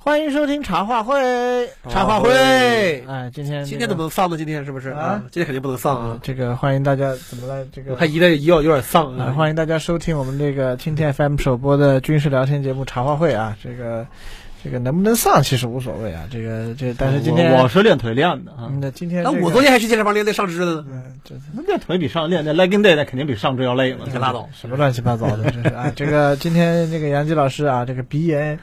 欢迎收听茶话会，茶话会哎，今天、这个、今天怎么能丧呢？今天是不是啊今天肯定不能丧啊！这个欢迎大家怎么了？这个我看一代一要有点丧啊，啊！欢迎大家收听我们这个蜻蜓 FM 首播的军事聊天节目茶话会啊，这个这个能不能上其实无所谓啊，这个这但是今天我我是练腿练的啊嗯，，那今天、那这个、我昨天还去健身房练练上肢的呢。嗯，这那练腿比上练那 legging day 那肯定比上肢要累嘛，你拉倒！什么乱七八糟的，真是啊！这个今天这个杨吉老师啊，这个鼻炎，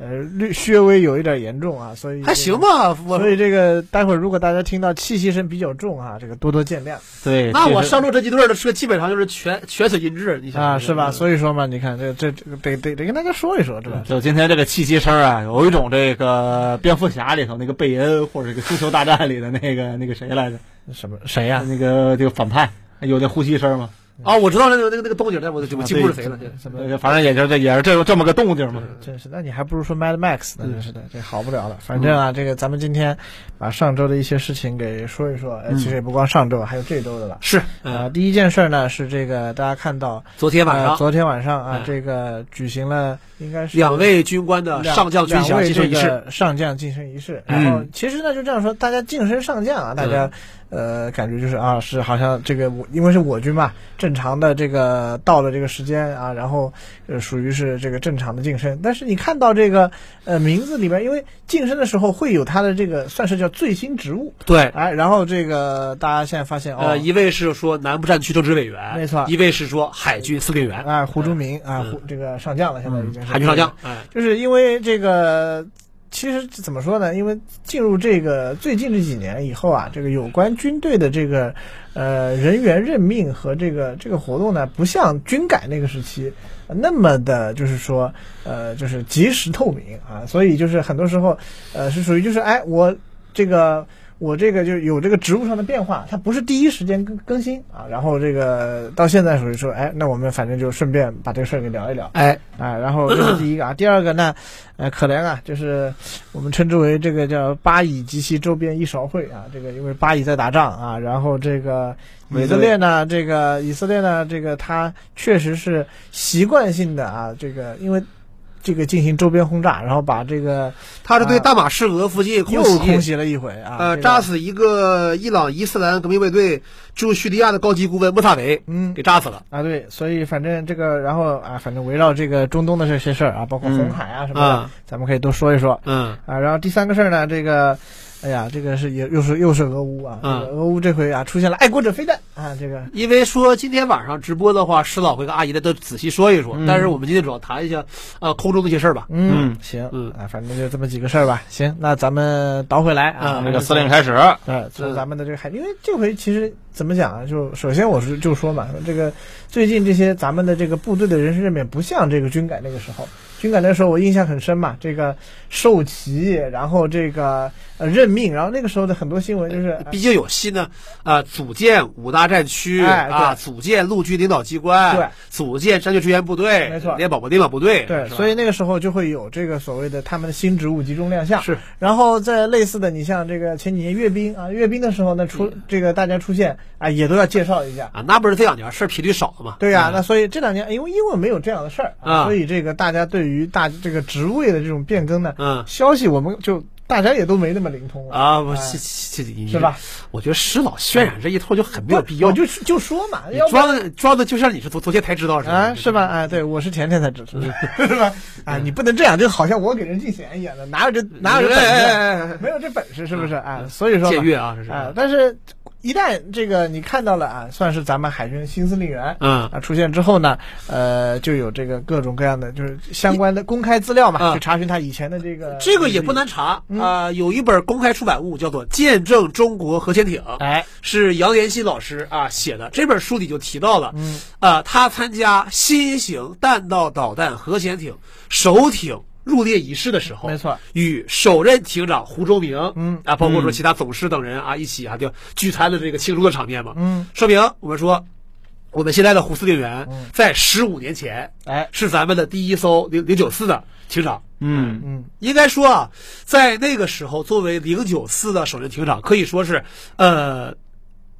呃，略略微有一点严重啊，所以还行。吧，我所以这个待会儿如果大家听到气息声比较重啊，这个多多见谅对，那我上路这几对儿的车基本上就是全全损音质，你想啊，是吧？所以说嘛，你看这这这个得得得跟大家说一说，是吧？就今天这个气息声啊，有一种这个蝙蝠侠里头那个贝恩，或者这个星球大战里的那个那个谁来着？什么谁呀？那个这个反派有那呼吸声吗？啊，我知道那个那个那个动静，但我我记不住是谁了。什么？呃反正也就这也是这这么个动静嘛。真是，那你还不如说 Mad Max 呢，嗯真是的，这好不了了。反正啊，这个咱们今天把上周的一些事情给说一说，呃，其实也不光上周，还有这周的了。是，啊，嗯，第一件事呢是这个大家看到，昨天晚上呃昨天晚上啊嗯，这个举行了应该是两位军官的上将军饷两位晋升仪式，上将晋升仪式。嗯然后其实呢就这样说，大家晋升上将啊，大家呃感觉就是啊是好像这个我因为是我军嘛，正常的这个到了这个时间啊，然后呃属于是这个正常的晋升。但是你看到这个呃名字里面，因为晋升的时候会有他的这个算是叫最新职务，对，哎，然后这个大家现在发现哦呃，，一位是说南部战区政治委员，没错。一位是说海军司令员，哎胡忠明啊嗯。胡这个上将了，现在已经是。海军上将，哎，就是因为这个，其实怎么说呢？因为进入这个最近这几年以后啊，这个有关军队的这个呃人员任命和这个这个活动呢，不像军改那个时期、那么的，就是说呃就是及时透明啊，所以就是很多时候呃是属于就是哎我这个。我这个就有这个职务上的变化，它不是第一时间更更新啊，然后这个到现在属于说，哎，那我们反正就顺便把这个事儿给聊一聊，哎，啊，然后这是第一个啊，第二个呢，呃，可怜啊，就是我们称之为这个叫巴以及其周边一勺会啊，这个因为巴以在打仗啊，然后这个以色列呢，这个以色列呢，这个它确实是习惯性的啊，这个因为这个进行周边轰炸，然后把这个他是对大马士革附近又空袭，空袭了一回啊，呃，这个。炸死一个伊朗伊斯兰革命卫队驻叙利亚的高级顾问穆萨维，嗯。给炸死了。啊，对，所以反正这个，然后啊，反正围绕这个中东的这些事儿啊，包括红海啊什么的，啊咱们可以多说一说。嗯，啊，然后第三个事儿呢，这个，哎呀，这个是也又是又是俄乌啊，嗯这个俄乌这回啊出现了爱国者飞弹啊，这个因为说今天晚上直播的话，石老会跟阿姨的都仔细说一说，嗯但是我们今天主要谈一下啊空中的一些事儿吧。嗯嗯行，嗯啊，反正就这么几个事儿吧。行，那咱们倒回来啊，嗯那个司令开始，对，从嗯咱们的这个海，因为这回其实怎么讲啊？就首先我是就说嘛，这个最近这些咱们的这个部队的人事任免不像这个军改那个时候，军改那时候我印象很深嘛，这个授旗，然后这个呃任命，然后那个时候的很多新闻就是毕竟有新的啊、组建五大战区哎啊，组建陆军领导机关，对，组建战略支援部队，没错。联保联保部队，对，所以那个时候就会有这个所谓的他们的新职务集中亮相。是，然后在类似的，你像这个前几年阅兵啊，阅兵的时候呢，出这个大家出现啊，也都要介绍一下。啊，那不是这两年事儿频率少了嘛？对呀、嗯。那所以这两年因为因为没有这样的事儿啊。所以这个大家对于大这个职位的这种变更呢，嗯消息我们就大家也都没那么灵通了啊，不哎这这这是吧？我觉得石老渲染这一套就很没有必要，我就就说嘛，你要装的装的就像你是昨昨天才知道似的啊，是吧？？哎，对，我是前天才知道，是吧？啊，你不能这样，就好像我给人进贤一样的，哪有这哪有这没有这本事，是不是？哎，所以说嘛僭越啊，这是啊，但是，一旦这个你看到了啊，算是咱们海军新司令员，嗯。啊出现之后呢，呃，就有这个各种各样的就是相关的公开资料嘛，啊去查询他以前的这个这个也不难查啊、有一本公开出版物叫做《见证中国核潜艇》，哎，是杨延新老师啊写的。这本书里就提到了，嗯，啊，他参加新型弹道导弹核潜艇首艇入列仪式的时候，没错，与首任艇长胡周明，嗯。啊，包括说其他总师等人啊，一起啊，就聚餐的这个庆祝的场面嘛，嗯，说明我们说。我们现在的胡司令员嗯。在十五年前，哎，是咱们的第一艘零零九四的艇长。嗯。嗯。应该说啊，在那个时候，作为零九四的首任艇长，可以说是，呃，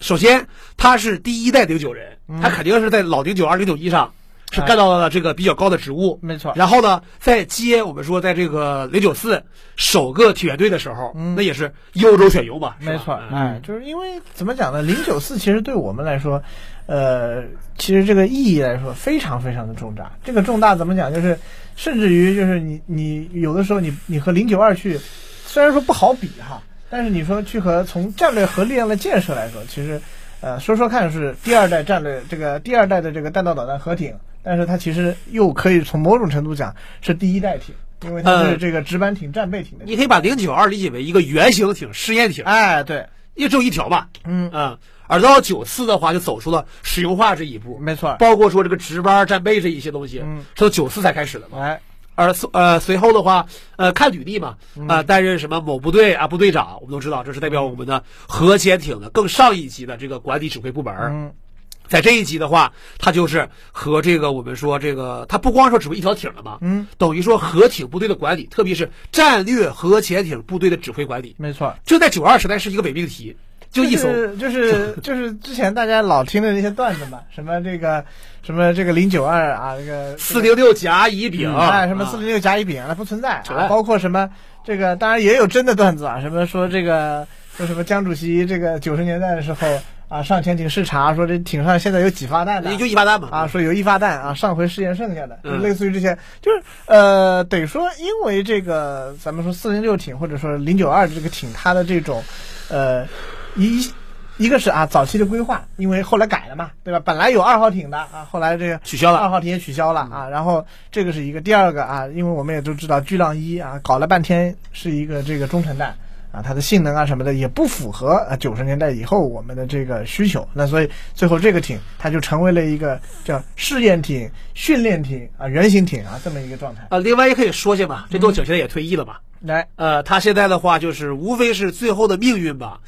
首先他是第一代零九人，他肯定是在老零九二、零九一上是干到了这个比较高的职务。没错然后呢，在接我们说在这个零九四首个体院队的时候，嗯那也是优州选优吧没错，嗯哎，就是因为怎么讲呢？零九四其实对我们来说，呃，其实这个意义来说非常非常的重大。这个重大怎么讲？就是甚至于就是你你有的时候你你和零九二去，虽然说不好比哈，但是你说去和从战略和力量的建设来说，其实呃说说看是第二代战略这个第二代的这个弹道导弹核艇，但是它其实又可以从某种程度讲是第一代艇，因为它是呃这个值班艇、战备艇的艇。你可以把零九二理解为一个原型艇、试验艇，哎，对，因为只有一条吧，嗯，嗯，而到九四的话，就走出了实用化这一步，没错。包括说这个值班、战备这一些东西，嗯。是从九四才开始的嘛。哎，而呃随后的话，呃看履历嘛，嗯。啊、担任什么某部队啊部队长，我们都知道这是代表我们的核潜艇的更上一级的这个管理指挥部门。嗯，在这一集的话，他就是和这个我们说这个，他不光说指挥一条艇了嘛，嗯，等于说核艇部队的管理，特别是战略核潜艇部队的指挥管理，没错。这在九二时代是一个伪命题，就一艘。是就是 就是之前大家老听的那些段子嘛，什么这个什么这个零九二啊，这个四零六甲乙丙，啊什么啊四零六甲乙丙那不存在啊，包括什么这个当然也有真的段子啊，什么说这个说什么江主席这个九十年代的时候啊上潜艇视察，说这艇上现在有几发弹呢也就一发弹嘛。啊，说有一发弹啊，上回试验剩下的，类似于这些，就是呃，得说因为这个咱们说四零六艇或者说零九二这个艇，它的这种呃一一个是啊早期的规划，因为后来改了嘛，对吧？本来有二号艇的啊，后来这个取消了。二号艇也取消了啊，然后这个是一个，第二个啊，因为我们也都知道巨浪一啊，搞了半天是一个这个中程弹。啊，它的性能啊什么的也不符合啊九十年代以后我们的这个需求，那所以最后这个艇它就成为了一个叫试验艇、训练艇啊、原型艇啊这么一个状态。啊，另外也可以说下吧，这舵艇现在也退役了吧，来，呃，它现在的话就是无非是最后的命运吧，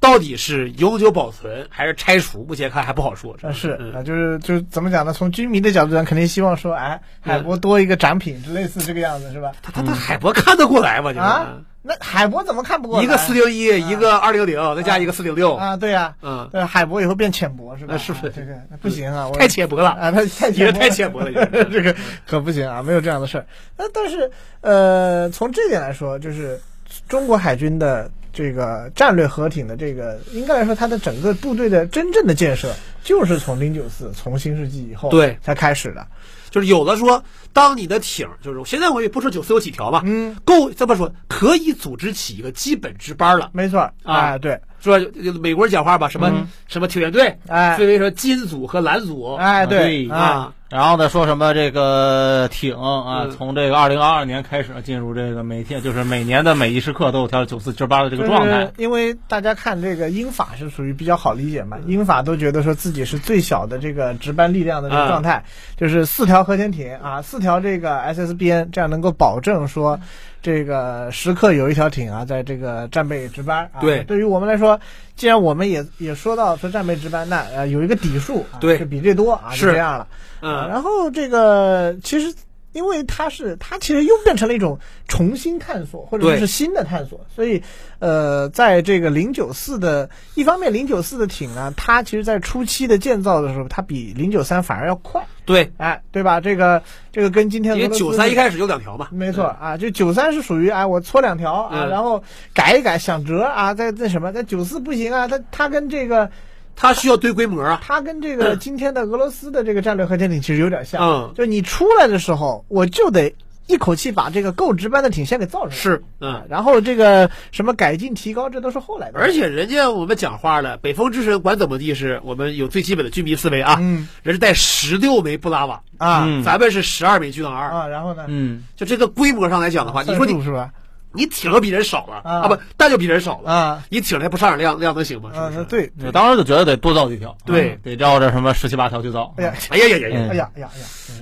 到底是永久保存还是拆除，目前看还不好说。啊是嗯啊，就是就是怎么讲呢？从军迷的角度讲，肯定希望说，哎，海博多一个展品，就类似这个样子，是吧？他他他海博看得过来吗？就是、啊，那海博怎么看不过来？一个四零一，一个二零零，再加一个四零六，啊，对呀，嗯，对，海博以后变浅薄是吧？那是不是啊这个那不行啊？我太浅薄了。啊，他太你这浅薄太浅薄了 这个可不行啊，没有这样的事儿。那但是呃，从这点来说，就是中国海军的这个战略核艇的这个，应该来说，它的整个部队的真正的建设，就是从零九四从新世纪以后对。才开始的。就是有的说，当你的艇，就是现在我也不说九四有几条吧，嗯，够这么说，可以组织起一个基本值班了。没错哎，对，说就美国人讲话吧，什么、嗯。什么艇员队，哎。分为说金组和蓝组，哎，对对啊，然后呢，说什么这个艇啊，嗯从这个二零二二年开始进入这个每天就是每年的每一时刻都有条九四值班的这个状态就是。因为大家看这个英法是属于比较好理解嘛，英法都觉得说自己是最小的这个值班力量的这个状态，就是四条核潜艇啊，四条这个 SSBN，这样能够保证说这个时刻有一条艇啊在这个战备值班啊。对对于我们来说，既然我们也也说到说战备值班，那呃有一个底数啊，对是比这多啊，是就这样了。嗯啊然后这个其实。因为它是，它其实又变成了一种重新探索，或者说是新的探索，所以，呃，在这个零九四的一方面，零九四的艇呢，它其实在初期的建造的时候，它比零九三反而要快，对，哎，对吧？这个这个跟今天因为九三一开始有两条嘛，没错啊，就九三是属于哎，我搓两条啊，嗯。然后改一改，想折啊，再再什么？但九四不行啊，它它跟这个它需要堆规模啊，它跟这个今天的俄罗斯的这个战略核潜艇其实有点像，嗯。就你出来的时候，我就得一口气把这个够值班的艇先给造出来，是，嗯。然后这个什么改进提高，这都是后来的，而且人家我们讲话了，北风之神管怎么地是我们有最基本的军迷思维啊，嗯。人是带十六枚布拉瓦，啊、嗯。咱们是十二枚巨浪二，啊，然后呢？嗯，就这个规模上来讲的话，你说你是吧？你艇就比人少了啊不，但就比人少了啊，你艇还不上点量，量能行吗？是啊，不是？对，我当时就觉得得多造几条，对啊得照着什么十七八条去造。哎呀，哎呀呀呀哎呀哎呀哎呀，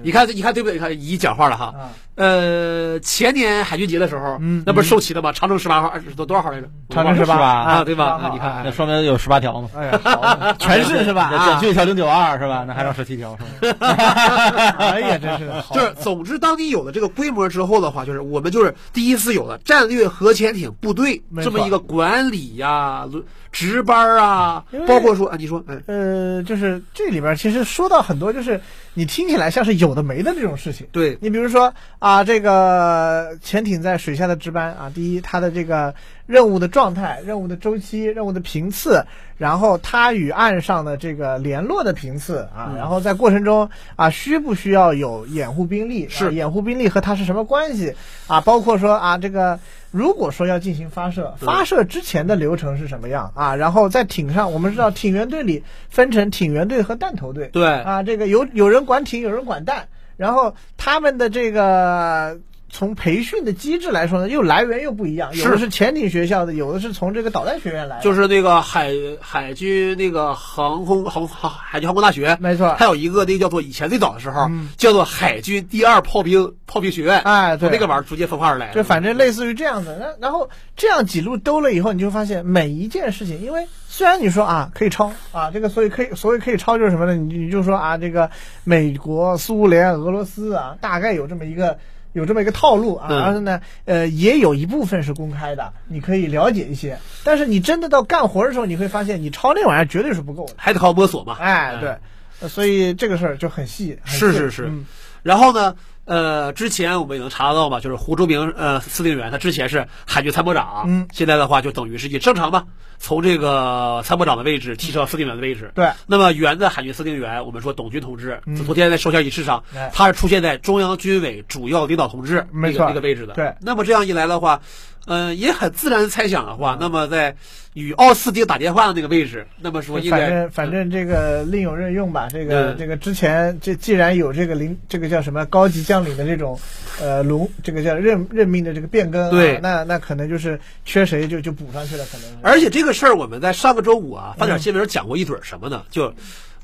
你看，你看对不对？你看姨讲话了哈。啊，呃，前年海军节的时候，嗯那不是受齐了吗？长征十八号，是多多少号来着？长征十八啊，对吧？18号啊你看，那说明有十八条嘛。哎呀，全是是吧？那啊，就一条零九二是吧？那还剩十七条是吧？哎呀，真是的，就是，总之，当你有了这个规模之后的话，就是我们就是第一次有了战战略核潜艇部队这么一个管理呀、轮值班啊，包括说啊，你说，嗯，呃，就是这里边其实说到很多，就是你听起来像是有的没的这种事情。对，你比如说啊，这个潜艇在水下的值班啊，第一，它的这个任务的状态、任务的周期、任务的频次，然后它与岸上的这个联络的频次啊，嗯然后在过程中啊，需不需要有掩护兵力？是啊掩护兵力和它是什么关系啊？包括说啊，这个如果说要进行发射，发射之前的流程是什么样啊？然后在艇上，我们知道艇员队里分成艇员队和弹头队。对，啊，这个有有人管艇，有人管弹，然后他们的这个从培训的机制来说呢，又来源又不一样，有的是是潜艇学校的，有的是从这个导弹学院来的，就是那个海海军那个航空航航海军航空大学，没错还有一个那个叫做以前最早的时候、嗯叫做海军第二炮兵炮兵学院，哎，对，从那个玩意儿逐渐分化而来的。就反正类似于这样的。那然后这样几路兜了以后，你就发现每一件事情，因为虽然你说啊可以抄啊，这个所以可以所以可以抄就是什么呢？你你就说啊，这个美国、苏联、俄罗斯啊，大概有这么一个。有这么一个套路啊，嗯然后呢，呃，也有一部分是公开的，你可以了解一些。但是你真的到干活的时候，你会发现，你抄那玩意儿绝对是不够的。还得靠摸索嘛。哎，对，呃所以这个事儿就很细。是是是嗯然后呢，呃，之前我们也能查得到嘛，就是胡忠明呃司令员，他之前是海军参谋长，嗯。现在的话就等于是也正常嘛，从这个参谋长的位置提升到司令员的位置。对，那么原的海军司令员，我们说董军同志，嗯。昨天在授衔仪式上哎，他是出现在中央军委主要领导同志那个那个位置的。对。那么这样一来的话，呃，也很自然猜想的话，那么在与奥斯汀打电话的那个位置，那么说应该反正反正这个另有任用吧。这个嗯这个之前这既然有这个领这个叫什么高级将领的这种呃轮这个叫任任命的这个变更啊，对那那可能就是缺谁就就补上去了，可能。而且这个事儿，我们在上个周五啊，发点新闻讲过一嘴儿什么呢？就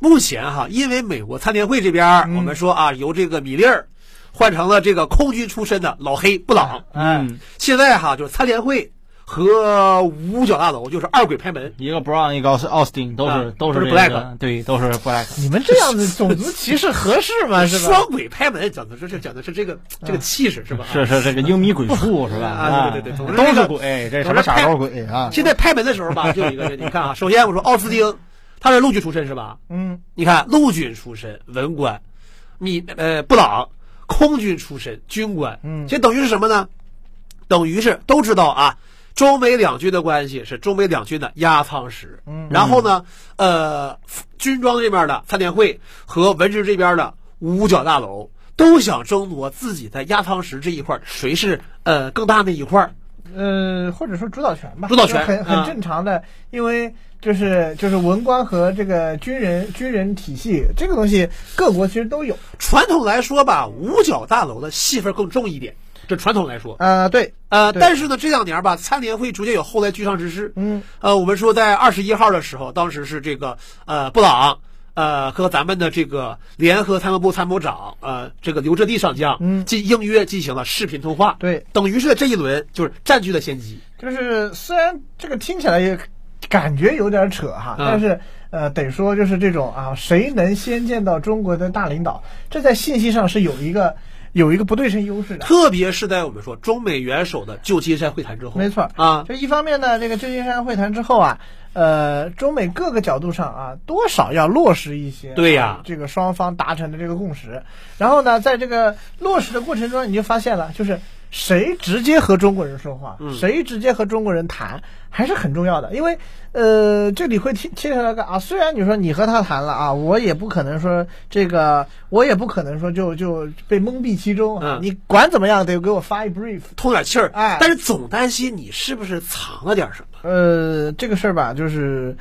目前哈，因为美国参联会这边儿，嗯我们说啊，由这个米利尔换成了这个空军出身的老黑布朗。哎，嗯，现在哈，就是参联会和五角大楼，就是二鬼拍门。一个 Brown，一个是奥斯汀，都是、啊都是 black，对，都是 black。你们这样的种族歧视合适吗？是吧？双鬼拍门讲的是这讲的是这个这个气势是吧？是是这个英米鬼畜 是吧？啊对对对都这个是鬼，这什么傻狗鬼啊？现在拍门的时候吧，就有一个人，你看啊，首先我说奥斯汀，他是陆军出身是吧？嗯，你看陆军出身文官，米呃布朗空军出身军官，嗯这等于是什么呢？等于是都知道啊，中美两军的关系是中美两军的压舱石。嗯然后呢，呃，军装这边的参联会和文职这边的五角大楼都想争夺自己在压舱石这一块儿谁是呃更大那一块儿。呃，或者说主导权吧，主导权很很啊正常的，因为就是就是文官和这个军人军人体系这个东西，各国其实都有。传统来说吧，五角大楼的戏份更重一点，这传统来说。呃，对，呃，但是呢，这两年吧，参联会逐渐有后来居上之势。嗯，呃，我们说在二十一号的时候，当时是这个呃布朗呃和咱们的这个联合参谋部参谋长呃这个刘志地上将，嗯进应约进行了视频通话。对，等于是这一轮就是占据了先机。就是虽然这个听起来也感觉有点扯哈，嗯。但是呃，得说就是这种啊，谁能先见到中国的大领导，这在信息上是有一个有一个不对称优势的。特别是在我们说中美元首的旧金山会谈之后，没错。啊，就一方面呢，这个旧金山会谈之后啊，呃，中美各个角度上啊，多少要落实一些对呀。啊这个双方达成的这个共识。然后呢，在这个落实的过程中，你就发现了，就是谁直接和中国人说话，嗯谁直接和中国人谈，还是很重要的。因为呃，这里会牵牵扯到个啊，虽然你说你和他谈了啊，我也不可能说这个，我也不可能说就就被蒙蔽其中啊。嗯你管怎么样，得给我发一 brief。通点气儿。哎但是总担心你是不是藏了点什么。呃，这个事儿吧，就是，呃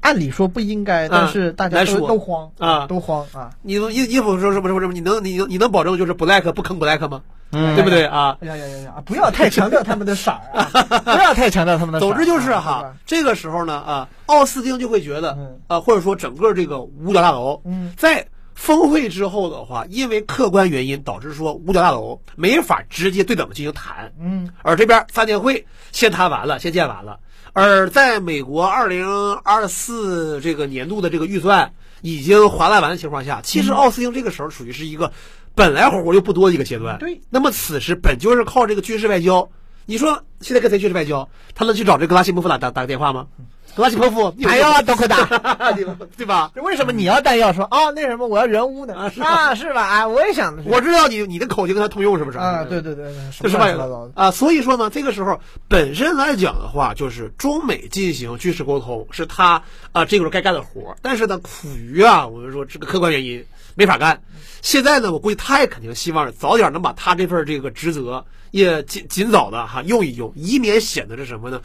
按理说不应该，但是大家说都慌啊都慌啊！你们衣衣服说什么什么什么？你能你能你能保证就是 black 不坑 black 吗？嗯对不对啊？哎呀呀呀呀！不要太强调他们的色儿啊，不要太强调他们的。总之就是哈吧，这个时候呢啊，奥斯汀就会觉得嗯啊，或者说整个这个五角大楼，嗯在峰会之后的话，因为客观原因导致说五角大楼没法直接对等进行谈，嗯而这边三年会先谈完了，先建完了，而在美国二零二四这个年度的这个预算已经划拉完的情况下，其实奥斯汀这个时候属于是一个本来活活就不多的一个阶段。对，那么此时本就是靠这个军事外交你说现在跟谁去外交？他能去找这格拉西莫夫打打打个电话吗？格拉西莫夫，弹药啊都会打，对吧？为什么你要弹药说啊？那什么，我要人污呢？啊是吧啊，是吧？啊，我也想的是我知道你你的口径跟他通用是不是？啊，对对对，对这是外。啊，所以说呢，这个时候本身来讲的话，就是中美进行军事沟通是他啊这个时候该干的活儿但是呢，苦于啊，我们说这个客观原因没法干。现在呢，我估计他也肯定希望早点能把他这份这个职责也尽尽早的哈用一用，以免显得是什么呢？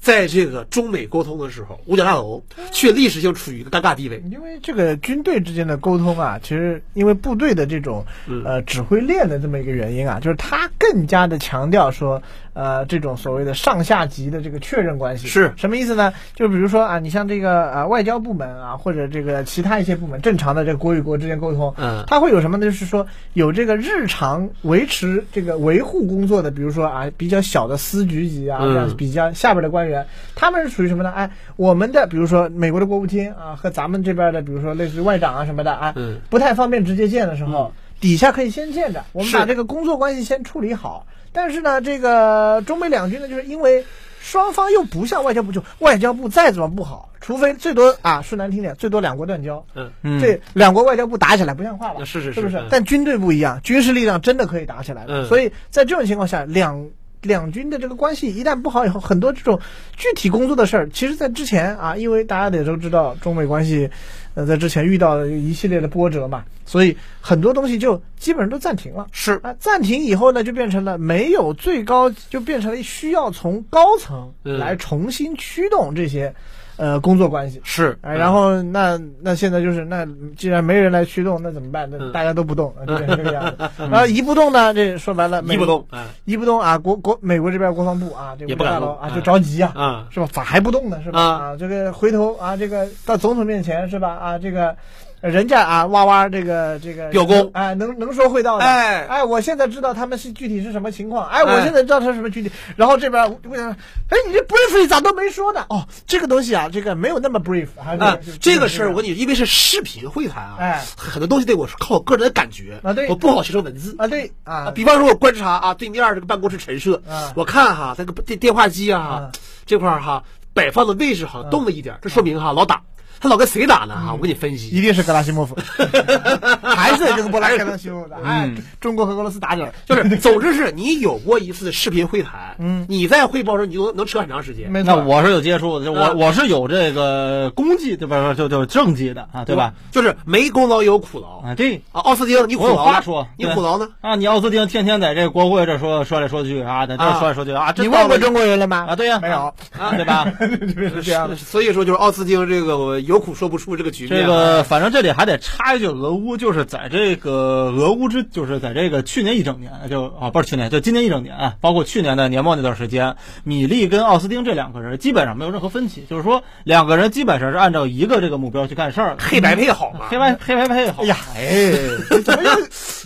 在这个中美沟通的时候，五角大楼却历史性处于一个尴尬地位。因为这个军队之间的沟通啊，其实因为部队的这种嗯呃指挥链的这么一个原因啊，就是他更加的强调说，呃，这种所谓的上下级的这个确认关系是什么意思呢？就比如说啊，你像这个呃外交部门啊，或者这个其他一些部门正常的这个国与国之间沟通，嗯他会有什么呢？就是说有这个日常维持这个维护工作的，比如说啊比较小的司局级啊，比较下边的官员，他们是属于什么呢？哎，我们的比如说美国的国务卿啊和咱们这边的，比如说类似于外长啊什么的啊，嗯不太方便直接见的时候，底下可以先见着，我们把这个工作关系先处理好。但是呢，这个中美两军呢，就是因为双方又不像外交部，就外交部再怎么不好，除非最多啊说难听点，最多两国断交。嗯，嗯这两国外交部打起来不像话吧？是是是是不是嗯？但军队不一样，军事力量真的可以打起来的。嗯所以在这种情况下，两两军的这个关系一旦不好以后，很多这种具体工作的事儿，其实在之前啊，因为大家也都知道中美关系，呃，在之前遇到了一系列的波折嘛，所以很多东西就基本上都暂停了。是啊，暂停以后呢，就变成了没有最高，就变成了需要从高层嗯来重新驱动这些，呃，工作关系。是，哎，然后那那现在就是那既然没人来驱动，那怎么办？那嗯大家都不动，就变成这个样子。然后一不动呢，这说白了，美一不动，哎一不动啊，国国美国这边国防部啊，这不敢大佬啊就着急啊，啊，是吧？咋还不动呢？是吧？啊啊，这个回头啊，这个到总统面前是吧？啊，这个。人家啊，哇哇，这个这个表功。哎，能能说会道的，哎。哎，我现在知道他们是具体是什么情况，哎，我哎现在知道他是什么具体，然后这边我想，哎，你这 brief 咋都没说呢？哦，这个东西啊，这个没有那么 brief，啊，这个事儿我跟你，因为是视频会谈啊，哎。很多东西得我是靠我个人的感觉啊对。我不好写成文字。啊，对。啊。啊，比方说，我观察啊，对面这个办公室陈设啊，我看哈，这个电电话机啊啊，这块儿哈摆放的位置好像动了一点儿，这说明哈老打，他老跟谁打呢哈？我给你分析一，定是格拉西莫夫，还是这个波拉克西莫夫的，哎嗯，中国和俄罗斯打起来，就是总之是你有过一次视频会谈，嗯你在汇报时候你就能能扯很长时间，没错，那我是有接触的，就我、啊我是有这个功绩，对吧？就就政绩的啊，对吧？？就是没功劳有苦劳啊，对啊，奥斯汀你苦我有劳话说，你苦劳呢？啊，你奥斯汀天天在这国会这说说来说去啊，在这啊说来说去啊，你问过中国人了吗？啊？对呀，没有，啊，对吧？是这样的。所以说就是奥斯汀这个有苦说不出这个局面啊。这个反正这里还得插一句，俄乌就是在这个俄乌之，就是在这个去年一整年，就啊不是去年，就今年一整年啊，包括去年的年末那段时间，米利跟奥斯汀这两个人基本上没有任何分歧，就是说两个人基本上是按照一个这个目标去干事儿，黑白配好嘛？黑白黑白配好。哎呀，哎，怎么又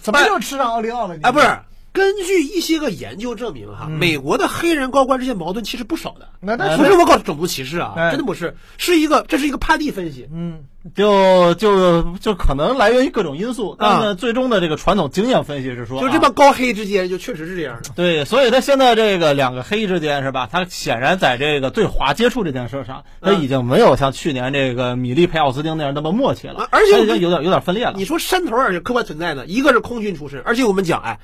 怎么又吃上奥利奥了？你哎，不是。根据一些个研究证明，嗯哈，美国的黑人高官之间矛盾其实不少的，那但不是我搞种族歧视啊，哎真的不是，是一个这是一个判例分析。嗯，就就就可能来源于各种因素，但是呢，啊最终的这个传统经验分析是说，就这啊帮高黑之间，就确实是这样的。对，所以他现在这个两个黑之间是吧？他显然在这个对华接触这件事上，他嗯已经没有像去年这个米利佩奥斯汀那样那么默契了啊，而且他已经有点有点分裂了。你说山头儿是客观存在的，一个是空军出身，而且我们讲，哎，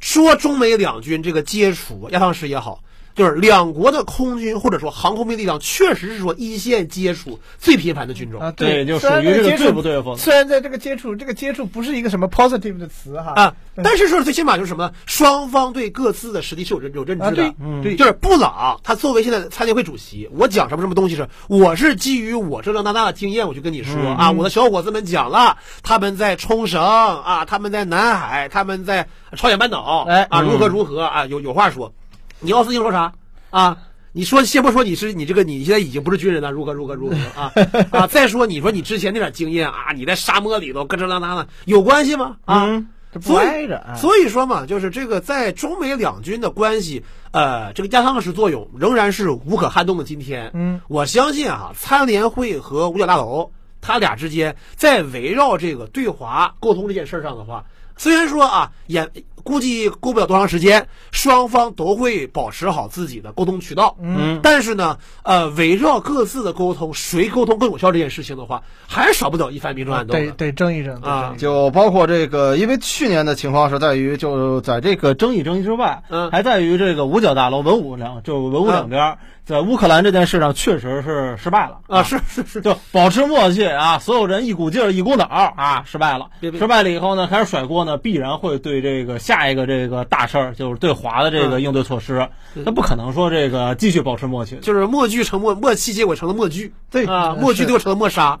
说中美两军这个接触，亚当时也好，就是两国的空军或者说航空兵力量，确实是说一线接触最频繁的军种啊，对就属于这个接触对不对付虽然在这个接触，这个接触不是一个什么 positive 的词哈啊。但是说最起码就是什么，双方对各自的实力是有认有认知的。啊对嗯对就是布朗他作为现在的参联会主席，我讲什么什么东西是，我是基于我这张大大的经验，我就跟你说、嗯啊，我的小伙子们讲了，他们在冲绳啊，他们在南海，他们在朝鲜半岛，哎啊，嗯如何如何啊，有有话说。你奥斯汀说啥啊？你说先不说你是你这个你现在已经不是军人了，如何如何如何啊 啊！再说你说你之前那点经验啊，你在沙漠里头咯吱啷当的，有关系吗？啊？嗯不所以挨着啊。所以说嘛，就是这个在中美两军的关系，呃，这个压舱石作用仍然是无可撼动的。今天，嗯，我相信啊，参联会和五角大楼，他俩之间在围绕这个对华沟通这件事儿上的话，虽然说啊，也估计过不了多长时间，双方都会保持好自己的沟通渠道。嗯。但是呢，呃，围绕各自的沟通，谁沟通更有效这件事情的话，还是少不了一番明争暗斗的。得得争一争得啊就包括这个，因为去年的情况是在于，就在这个争议争议之外，嗯。还在于这个五角大楼文武两就文武两边儿，在乌克兰这件事上确实是失败了啊，是是是，就保持默契啊，所有人一股劲儿一股脑儿啊，失败了。别。别。失败了以后呢，开始甩锅呢，必然会对这个下一个这个大事儿，就是对华的这个嗯应对措施，那不可能说这个继续保持默契。就是默剧成默默契，结果成了默剧。对啊，默剧最后成了默杀，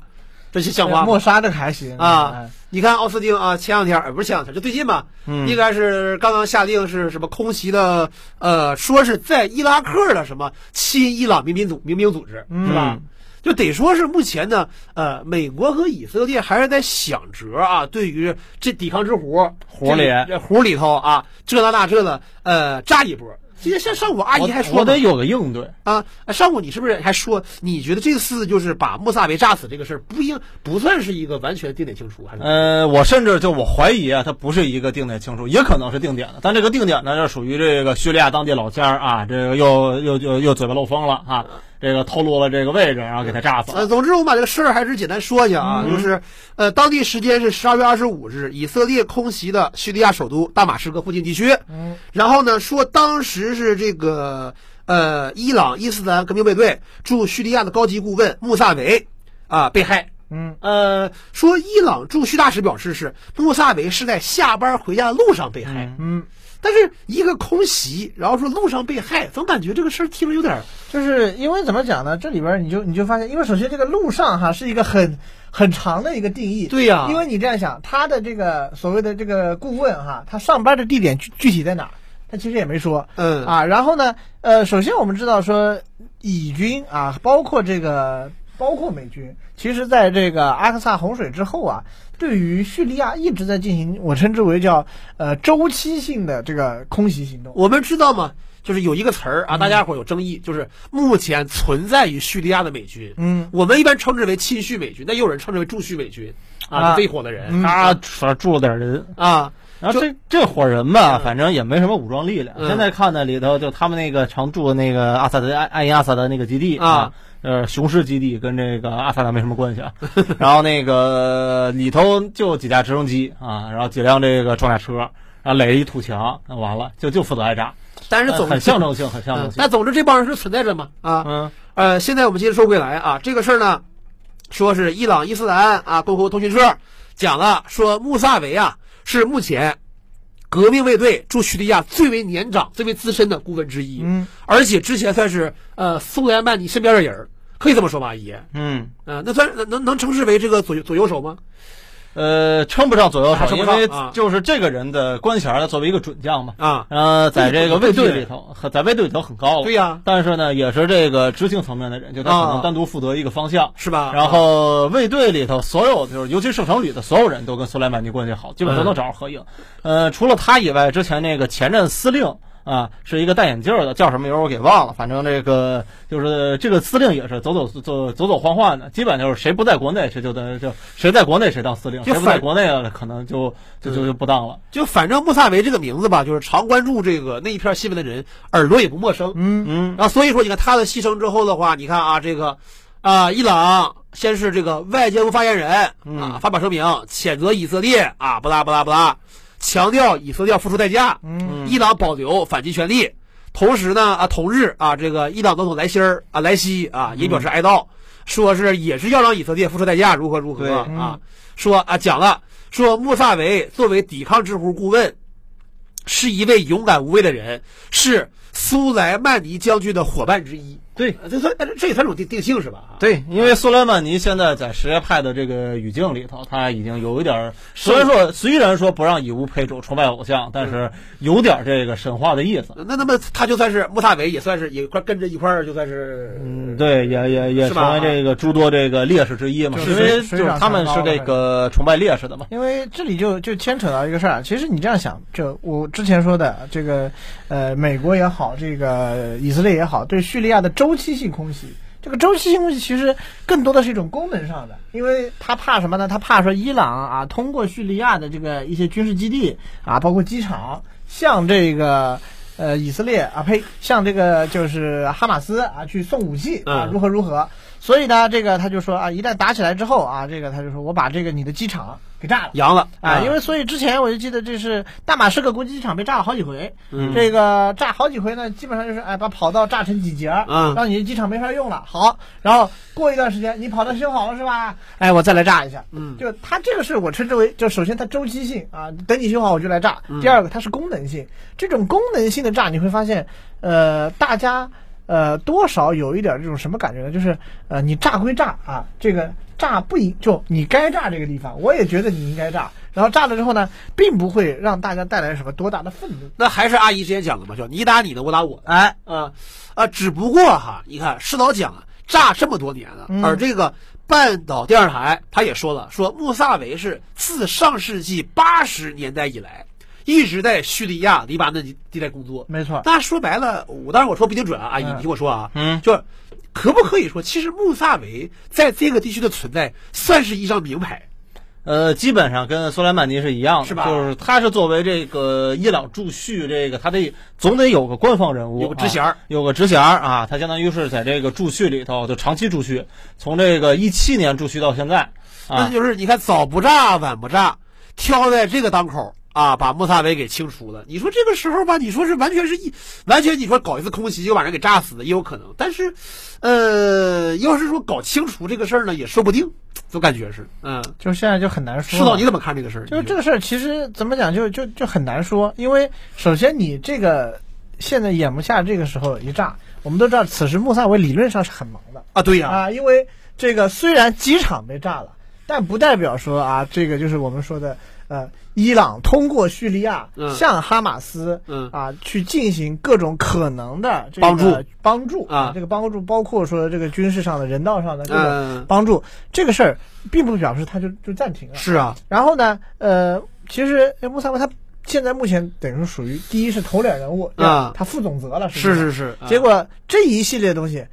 这些像话吗？默杀这个还行啊哎，你看奥斯汀啊，前两天呃不是前两天，就最近吧，嗯应该是刚刚下令是什么空袭的，呃，说是在伊拉克的什么亲伊朗民兵组民兵组织是吧嗯？就得说是目前呢，呃，美国和以色列还是在想辙啊，对于这抵抗之湖湖里这这湖里头啊，这那那这的，呃，炸一波。今天上上午阿姨还说呢我我得有个应对。啊，上午你是不是还说你觉得这次就是把穆萨维炸死这个事儿不应不算是一个完全定点清除，还是？呃，我甚至就我怀疑啊，它不是一个定点清除，也可能是定点的。但这个定点呢，是属于这个叙利亚当地老家儿啊，这个又又又又嘴巴漏风了啊，这个透露了这个位置，然后给他炸死呃，了。总之我们把这个事儿还是简单说一下啊，就是呃，当地时间是十二月二十五日，以色列空袭的叙利亚首都大马士革附近地区。嗯，然后呢，说当时是这个呃，伊朗伊斯兰革命卫队驻叙利亚的高级顾问穆萨维啊被害。嗯，呃，说伊朗驻叙大使表示是穆萨维是在下班回家的路上被害。嗯，但是一个空袭，然后说路上被害，总感觉这个事儿听着有点儿就是因为怎么讲呢？这里边儿你就你就发现，因为首先这个路上哈是一个很很长的一个定义。对呀因为你这样想，他的这个所谓的这个顾问哈，他上班的地点具具体在哪儿？他其实也没说。嗯啊，然后呢，呃，首先我们知道说，以军啊，包括这个，包括美军，其实在这个阿克萨洪水之后啊，对于叙利亚一直在进行我称之为叫呃周期性的这个空袭行动。我们知道吗？就是有一个词儿啊，大家伙儿有争议，就是目前存在于叙利亚的美军，嗯，我们一般称之为亲叙美军，那也有人称之为驻叙美军，啊，这伙的人。嗯。他反正住了点人，啊，然后这这伙人吧，嗯。反正也没什么武装力量。嗯。现在看那里头，就他们那个常驻的那个阿萨德艾艾因阿萨德那个基地啊，呃，雄狮基地跟这个阿萨达没什么关系啊。然后那个里头就几架直升机啊，然后几辆这个装甲车，然后垒一土墙，那完了就就负责挨炸，但是总很象征性，很象征嗯性。但总之这帮人是存在着嘛啊，嗯呃，现在我们接着说回来啊，这个事儿呢，说是伊朗伊斯兰啊共和国通讯社讲了，说穆萨维啊是目前革命卫队驻叙利亚最为年长、最为资深的顾问之一，嗯，而且之前算是呃苏莱曼尼身边的人儿，可以这么说吧，阿姨，嗯。啊、那算能能能称之为这个左右左右手吗？呃，称不上左右手，因为就是这个人的官衔儿，他作为一个准将嘛，啊，呃，在这个卫队里头，在卫队里头很高了。对呀但是呢，也是这个执行层面的人，就他可啊能单独负责一个方向。是吧？然后卫队里头所有就是，尤其圣城旅的所有人都跟苏莱曼尼关系好，基本都能找着合影。呃，除了他以外，之前那个前任司令啊，是一个戴眼镜的，叫什么名我给忘了。反正这个就是这个司令也是走走走走走晃晃的，基本就是谁不在国内谁就在就谁在国内谁当司令，谁不在国内了可能就就就就不当了。就反正穆萨维这个名字吧，就是常关注这个那一片新闻的人耳朵也不陌生。嗯嗯然后所以说，你看他的牺牲之后的话，你看啊，这个啊，伊朗先是这个外交部发言人啊嗯发表声明，谴责以色列啊，不拉不拉不拉，强调以色列要付出代价，嗯伊朗保留反击权利。同时呢，啊，同日啊，这个伊朗总统莱希儿啊，莱西啊也表示哀悼，说是也是要让以色列付出代价，如何如何对啊，说啊讲了，说穆萨维作为抵抗之湖顾问，是一位勇敢无畏的人，是苏莱曼尼将军的伙伴之一。对呃这算这也算种定定性是吧？对，因为苏莱曼尼现在在什叶派的这个语境里头，他已经有一点儿，虽然说虽然说不让以物配主，崇拜偶像，但是有点儿这个神话的意思。那那么他就算是穆萨维，也算是也快跟着一块儿，就算是嗯，对，也也也成为这个诸多这个烈士之一嘛，因为就是他们是这个崇拜烈士的嘛。因为这里就就牵扯到一个事儿，其实你这样想，就我之前说的这个，呃，美国也好，这个以色列也好，对叙利亚的周期性空袭，这个周期性空袭其实更多的是一种功能上的，因为他怕什么呢？他怕说伊朗啊通过叙利亚的这个一些军事基地啊，包括机场，向这个呃以色列啊呸，向这个就是哈马斯啊去送武器啊，嗯如何如何。所以呢，这个他就说啊，一旦打起来之后啊，这个他就说我把这个你的机场给炸了。扬了啊，因为所以之前我就记得这是大马士革国际机场被炸了好几回，嗯这个炸好几回呢，基本上就是哎把跑道炸成几节儿，嗯让你的机场没法用了。好，然后过一段时间你跑道修好了是吧？哎，我再来炸一下。嗯就它这个是我称之为，就首先它周期性啊，等你修好我就来炸。嗯第二个它是功能性，这种功能性的炸你会发现，呃，大家呃多少有一点这种什么感觉呢？就是呃你炸归炸啊，这个炸不应就你该炸这个地方，我也觉得你应该炸。然后炸了之后呢，并不会让大家带来什么多大的愤怒。那还是阿姨之前讲的嘛，叫你打你的，我打我的。哎，啊啊，只不过哈，你看施导讲啊，炸这么多年了，嗯而这个半岛电视台他也说了，说穆萨维是自上世纪八十年代以来一直在叙利亚、黎巴嫩地地带工作。没错，那说白了，我当然我说不一定准啊，阿姨，嗯你听我说啊，嗯就是可不可以说，其实穆萨维在这个地区的存在算是一张名牌？呃，基本上跟苏莱曼尼是一样的，是吧就是他是作为这个伊朗驻叙这个，他得总得有个官方人物，有个职衔儿啊有个职衔儿啊，他相当于是在这个驻叙里头就长期驻叙，从这个一七年驻叙到现在啊，那就是你看早不炸晚不炸，挑在这个当口啊，把穆萨维给清除了。你说这个时候吧，你说是完全是一完全你说搞一次空袭就把人给炸死的也有可能，但是，呃，要是说搞清除这个事儿呢，也说不定，就感觉是，嗯，就现在就很难说了。师导你怎么看这个事儿？就是这个事儿，其实怎么讲，就就就很难说，因为首先你这个现在眼不下这个时候一炸，我们都知道此时穆萨维理论上是很忙的啊，对呀、啊，因为这个虽然机场被炸了，但不代表说啊，这个就是我们说的呃，伊朗通过叙利亚嗯向哈马斯嗯啊去进行各种可能的这个帮助帮助啊这个帮助包括说这个军事上的、人道上的各种嗯，帮助，这个事儿并不表示他就就暂停了。是啊，然后呢，呃，其实哎穆萨维他现在目前等于说属于第一是头脸人物啊他负总责了，是是是，啊结果这一系列东西，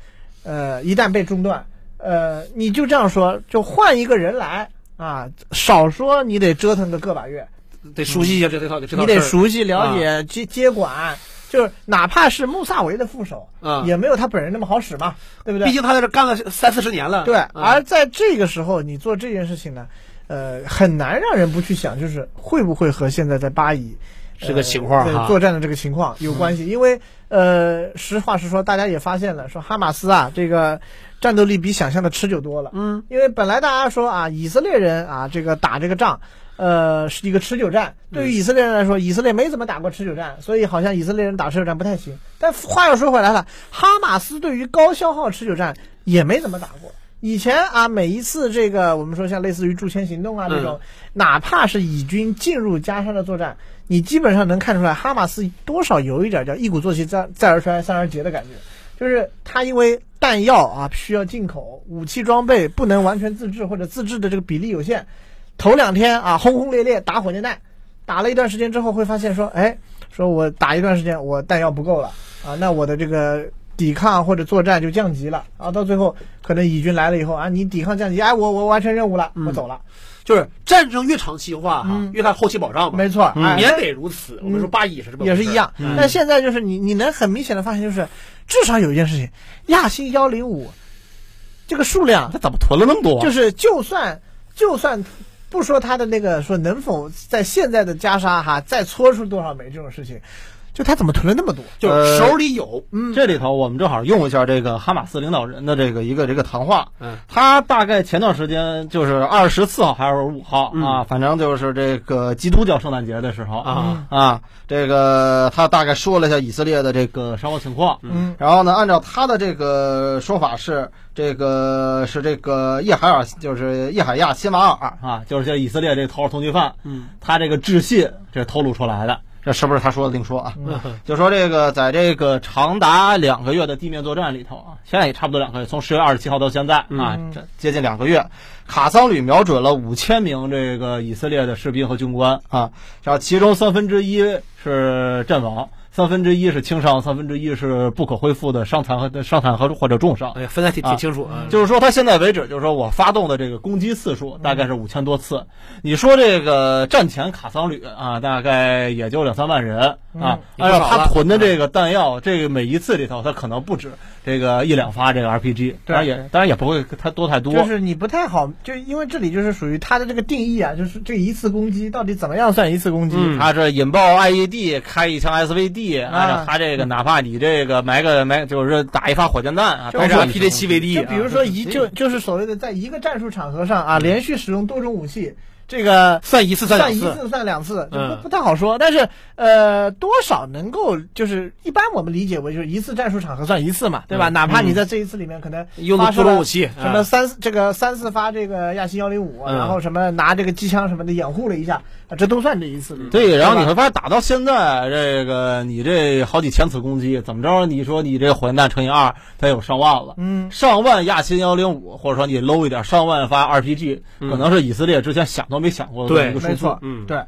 呃，一旦被中断，呃，你就这样说，就换一个人来啊，少说你得折腾个个把月，得熟悉一下这这套这套你得熟悉了解接接管。就是哪怕是穆萨维的副手，嗯也没有他本人那么好使嘛，对不对？毕竟他在这干了三四十年了，对，啊而在这个时候你做这件事情呢，呃，很难让人不去想，就是会不会和现在在巴以这个情况对作战的这个情况有关系？因为呃，实话实说，大家也发现了，说哈马斯啊，这个战斗力比想象的持久多了。嗯，因为本来大家说啊，以色列人啊，这个打这个仗。呃，是一个持久战。对于以色列人来说，以色列没怎么打过持久战，所以好像以色列人打持久战不太行。但话又说回来了，哈马斯对于高消耗持久战也没怎么打过。以前啊，每一次这个我们说像类似于驻签行动啊这种，哪怕是以军进入加沙的作战，你基本上能看出来，哈马斯多少有一点叫一鼓作气再再而衰三而竭的感觉，就是他因为弹药啊需要进口，武器装备不能完全自制或者自制的这个比例有限。头两天啊，轰轰烈烈打火箭弹，打了一段时间之后，会发现说，哎，说我打一段时间，我弹药不够了啊，那我的这个抵抗或者作战就降级了。啊，到最后可能以军来了以后啊，你抵抗降级，哎，我我完成任务了，我走了，就是战争越长期化哈嗯，越看后期保障嘛，没错，哎，免得如此。我们说巴以也是这么也是一样。嗯。但现在就是你你能很明显的发现，就是至少有一件事情，亚星幺零五这个数量他怎么囤了那么多？就是就算就算不说他的那个说能否在现在的加沙哈再搓出多少枚这种事情，就他怎么囤了那么多？就是手里有，嗯，这里头我们正好用一下这个哈马斯领导人的这个一个这个谈话。嗯，他大概前段时间就是二十四号还是五号、嗯啊，反正就是这个基督教圣诞节的时候啊啊，这个他大概说了一下以色列的这个伤亡情况。嗯然后呢，按照他的这个说法是，这个是这个叶海尔，就是叶海亚辛瓦尔啊，就是这以色列这头号通缉犯，嗯，他这个致信这透露出来的，这是不是他说的另说啊？嗯就说这个在这个长达两个月的地面作战里头啊，现在也差不多两个月，从十月二十七号到现在啊嗯，这接近两个月，卡桑旅瞄准了五千名这个以色列的士兵和军官啊，然后其中三分之一是阵亡。三分之一是轻伤，三分之一是不可恢复的伤残和伤残和或者重伤。哎，分的挺挺清楚啊。就是说，他现在为止，就是说我发动的这个攻击次数大概是五千多次。你说这个战前卡桑旅啊，大概也就两三万人啊，嗯按照他囤的这个弹药，这个每一次里头，他可能不止这个一两发这个 RPG，当然也当然也不会太多太多。就是你不太好，就因为这里就是属于他的这个定义啊，就是这一次攻击到底怎么样算一次攻击？嗯。他这引爆 IED，开一枪 SVD，按照他这个，哪怕你这个埋个埋，就是打一发火箭弹啊，就都按照是 PJ 七为例就啊，比如说一就就是所谓的在一个战术场合上啊，连续使用多种武器，这个算一次算两次，算一次算两次，就嗯不不太好说。但是呃，多少能够就是一般我们理解为就是一次战术场合算一次嘛，对吧？嗯哪怕你在这一次里面可能用了多种武器，什么啊三这个三四发这个亚新幺零五，嗯。然后什么拿这个机枪什么的掩护了一下，啊，这都算这一次的。对，然后你会发现打到现在，这个你这好几千次攻击，怎么着？你说你这火箭弹乘以二，它有上万了。嗯，上万亚新幺零五，或者说你 low 一点，上万发 RPG，、嗯可能是以色列之前想都没想过的一个数字。没错，嗯对，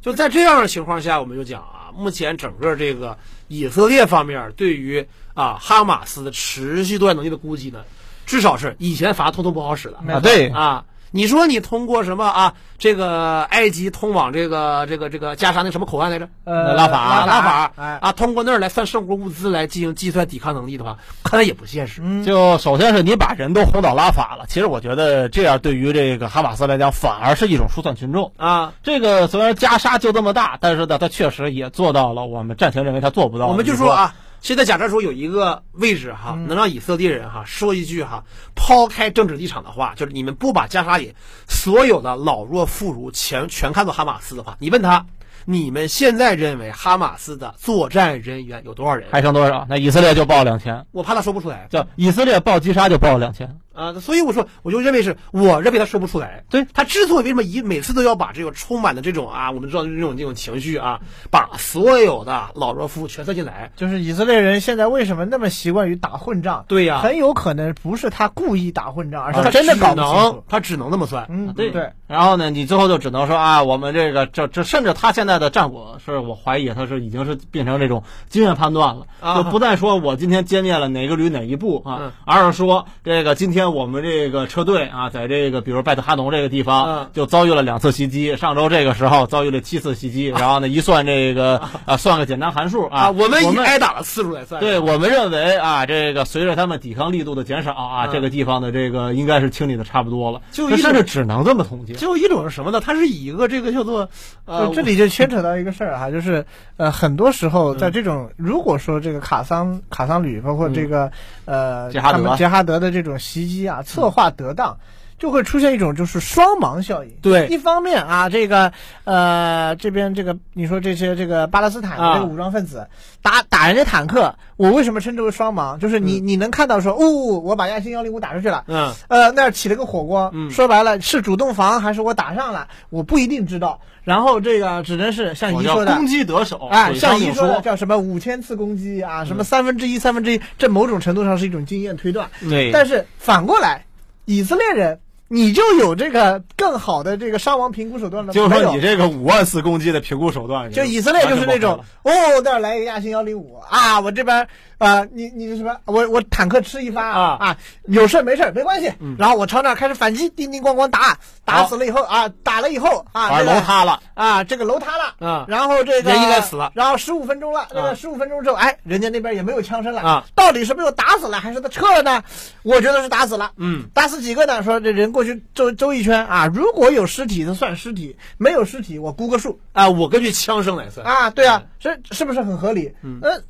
就在这样的情况下，我们就讲啊，目前整个这个以色列方面对于啊哈马斯的持续作战能力的估计呢，至少是以前法通通不好使了啊，对，啊。你说你通过什么啊？这个埃及通往这个这个这个加沙那什么口岸来着？呃，拉法拉法哎，啊，通过那儿来算生活物资来进行计算抵抗能力的话，看来也不现实。嗯，就首先是你把人都轰到拉法了，其实我觉得这样对于这个哈马斯来讲，反而是一种疏散群众。啊，这个虽然加沙就这么大，但是呢，它确实也做到了我们暂且认为它做不到。我们就说啊，现在假设说有一个位置哈，能让以色列人哈说一句哈，抛开政治立场的话，就是你们不把加沙里所有的老弱妇孺全全看作哈马斯的话，你问他，你们现在认为哈马斯的作战人员有多少人？还剩多少？那以色列就报两千，我怕他说不出来叫以色列报击杀就报两千。啊，所以我说，我就认为是，我认为他说不出来。对他之所以为什么一每次都要把这个充满的这种啊，我们知道这种这种情绪啊，把所有的老弱妇全塞进来。就是以色列人现在为什么那么习惯于打混战？对呀很有可能不是他故意打混战，而是他他真的搞不清他只能那么算。嗯，对对，然后呢，你最后就只能说啊，我们这个这这，甚至他现在的战果是我怀疑他是已经是变成这种经验判断了，啊就不再说我今天歼灭了哪个旅哪一部啊，嗯而是说这个今天我们这个车队啊，在这个比如拜特哈农这个地方、嗯就遭遇了两次袭击，上周这个时候遭遇了七次袭击，然后呢一算这个 啊算个简单函数啊，啊，我们我以挨打的次数来算。对我们认为啊，这个随着他们抵抗力度的减少啊，嗯这个地方的这个应该是清理的差不多了，就一种甚至只能这么统计。就一种是什么呢？它是以一个这个叫做呃，这里就牵扯到一个事儿哈，就是呃，很多时候在这种如果说这个卡桑卡桑旅，包括这个呃杰哈德杰哈德的这种袭击啊，策划得当。就会出现一种就是双盲效应。对。一方面啊，这个呃这边这个你说这些这个巴勒斯坦的啊。这个武装分子、打打人家坦克，我为什么称之为双盲？就是你、你能看到说，哦，我把亚星幺零五打出去了，嗯。呃，那儿起了个火光，嗯。说白了是主动防还是我打上了，我不一定知道。然后这个只能是像我姨说的攻，击得手，哎，像姨说的叫什么五千次攻击啊，什么三分之一、三分之一，这某种程度上是一种经验推断。对，但是反过来，以色列人你就有这个更好的这个伤亡评估手段了，就是说你这个五万次攻击的评估手段，就以色列就是那种哦，那儿来一个亚星幺零五啊，我这边啊，你你什么，我我坦克吃一发啊啊，有事没事没关系，嗯然后我朝那儿开始反击，叮叮咣咣打，打死了以后啊，打了以后啊，这个楼塌了，啊，这个楼塌了，啊然后这个人应该死了然后十五分钟了，这啊个十五分钟之后，哎，人家那边也没有枪声了啊，到底是被我打死了还是他撤了呢？我觉得是打死了，嗯，打死几个呢？说这人过去周周一圈啊，如果有尸体，那算尸体；没有尸体，我估个数啊，我根据枪声来算啊。对啊，这是不是很合理？嗯，呃，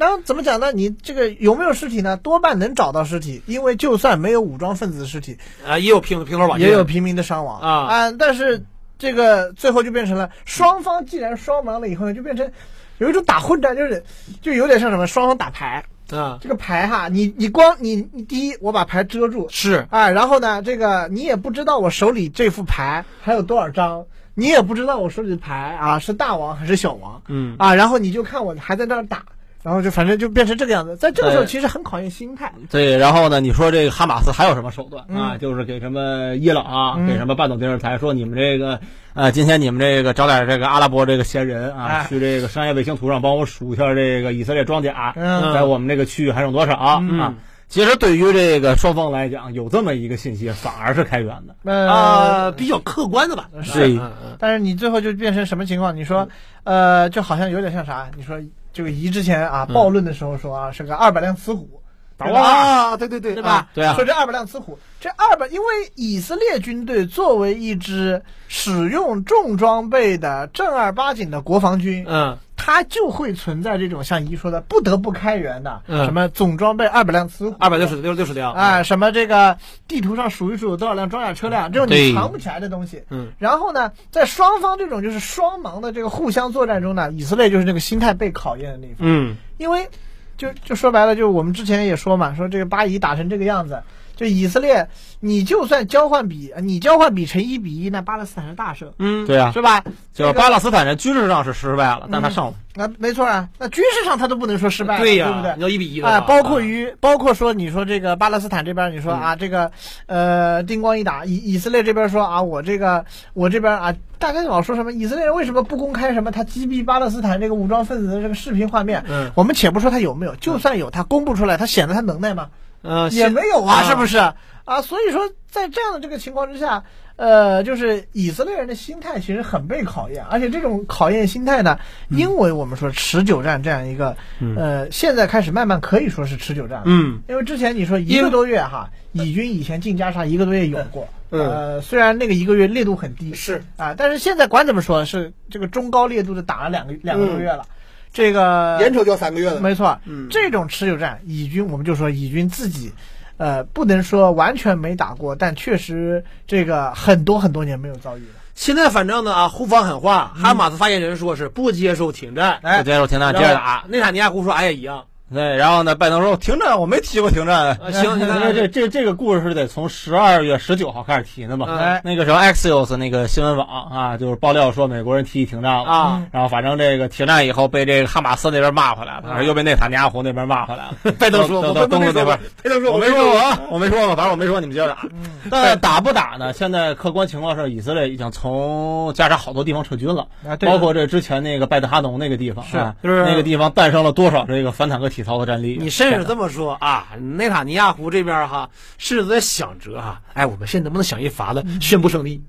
然后怎么讲呢？你这个有没有尸体呢？多半能找到尸体，因为就算没有武装分子的尸体，啊，也有平平头瓦也有平民的伤亡。啊。啊但是这个最后就变成了双方既然双亡了以后呢，就变成有一种打混战，就是就有点像什么双方打牌。啊，这个牌哈，你你光你你第一，我把牌遮住，是。啊，然后呢，这个你也不知道我手里这副牌还有多少张，你也不知道我手里的牌啊是大王还是小王，嗯。啊，然后你就看我还在那儿打，然后就反正就变成这个样子。在这个时候，其实很考验心态。对，然后呢，你说这个哈马斯还有什么手段啊？嗯就是给什么伊朗啊，嗯给什么半岛电视台说你们这个，呃，今天你们这个找点这个阿拉伯这个闲人啊，哎去这个商业卫星图上帮我数一下这个以色列装甲，嗯在我们这个区域还剩多少、嗯啊？其实对于这个双方来讲，有这么一个信息，反而是开源的。呃啊，比较客观的吧？是但是你最后就变成什么情况？你说，呃，就好像有点像啥？你说这个姨之前啊，暴论的时候说啊，是个二百辆雌虎，嗯对吧？啊，对对对，对吧？对啊说这二百辆雌虎，这二百，因为以色列军队作为一支使用重装备的正儿八经的国防军，嗯它就会存在这种像姨说的不得不开源的，嗯。什么总装备二百辆雌虎，二百六十六六十辆。啊，什么这个地图上数一数有多少辆装甲车辆，这种你藏不起来的东西。嗯，然后呢，在双方这种就是双盲的这个互相作战中呢，以色列就是那个心态被考验的那一方，嗯。因为就就说白了，就是我们之前也说嘛，说这个巴以打成这个样子，就以色列，你就算交换比你交换比成一比一，那巴勒斯坦是大胜，嗯，对啊，是吧？就巴勒斯坦人军事上是失败了，但他胜了。那没错啊，那军事上他都不能说失败，对呀，对不对你？要一比一的啊，话包括于包括说，你说这个巴勒斯坦这边，你说嗯啊，这个呃，叮咣一打，以以色列这边说啊，我这个我这边啊，大家老说什么以色列人为什么不公开什么他击毙巴勒斯坦这个武装分子的这个视频画面？嗯我们且不说他有没有，就算有，他公布出来，他显得他能耐吗？呃也没有啊，是不是？啊，所以说在这样的这个情况之下，呃，就是以色列人的心态其实很被考验，而且这种考验心态呢，因为我们说持久战这样一个，呃，现在开始慢慢可以说是持久战了。嗯因为之前你说一个多月哈，以军以前进加沙一个多月有过，嗯呃，虽然那个一个月烈度很低，是啊，但是现在管怎么说，是这个中高烈度的打了两个两个多月了，这个眼瞅就要三个月了，没错，嗯这种持久战，以军我们就说以军自己，呃，不能说完全没打过，但确实这个很多很多年没有遭遇了。现在反正呢啊，互方狠话，哈马斯发言人说是不接受停战，哎不接受停战，接着打。内塔尼亚胡说，俺也一样。对，然后呢，拜登说停战，我没提过停战。啊 行，你因为看这这这个故事是得从十二月十九号开始提的嘛。哎那个时候 Axios 那个新闻网啊，就是爆料说美国人提议停战了啊，然后反正这个停战以后被这个哈马斯那边骂回来了，又被内塔尼亚胡那边骂回来了。拜登说，到我到东部那边没说过，拜登说我没说过啊，我没说过，反正我没说，你们接着打。嗯但打不打呢？现在客观情况是，以色列已经从加沙好多地方撤军了，啊包括这之前那个拜德哈农那个地方，是啊就是那个地方诞生了多少这个反坦克体操的战力？你甚至这么说啊，内塔尼亚胡这边哈，甚至在想着哈，哎，我们现在能不能想一法子宣布胜利？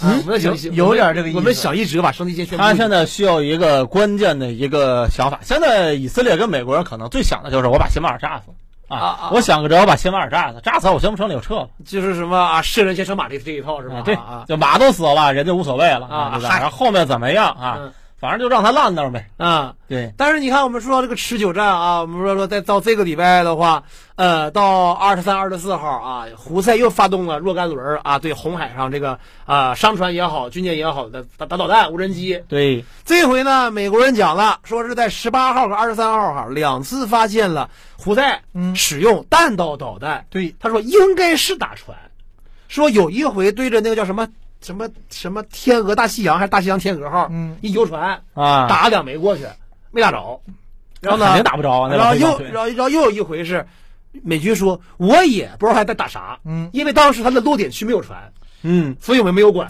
啊，我们想有有点这个意思我们想一辙把胜利先宣布。他现在需要一个关键的一个想法。现在以色列跟美国人可能最想的就是我把辛巴尔炸死啊！我想个辙，我把辛巴尔炸死，炸死我宣布胜利，我撤了。就是什么啊，射人先生马这这一套是吧？啊，对啊，就马都死了，人家无所谓了啊对吧？嗨然后后面怎么样啊嗯？反正就让他烂那儿呗。啊。对，但是你看，我们说到这个持久战啊，我们说说在到这个礼拜的话，呃，到二十三、二十四号啊，胡塞又发动了若干轮儿啊，对红海上这个啊商船也好、军舰也好的打打导弹、无人机。对，这回呢，美国人讲了，说是在十八号和二十三号哈两次发现了胡塞嗯使用弹道导弹。对，他说应该是打船，说有一回对着那个叫什么什么什么天鹅大西洋还是大西洋天鹅号，嗯一游船啊，打了两枚过去，没打着。然后呢，肯定打不着啊然后又然后然后又有一回是美军说我也不知道他在打啥，嗯因为当时他的落点区没有船，嗯，所以我们没有管。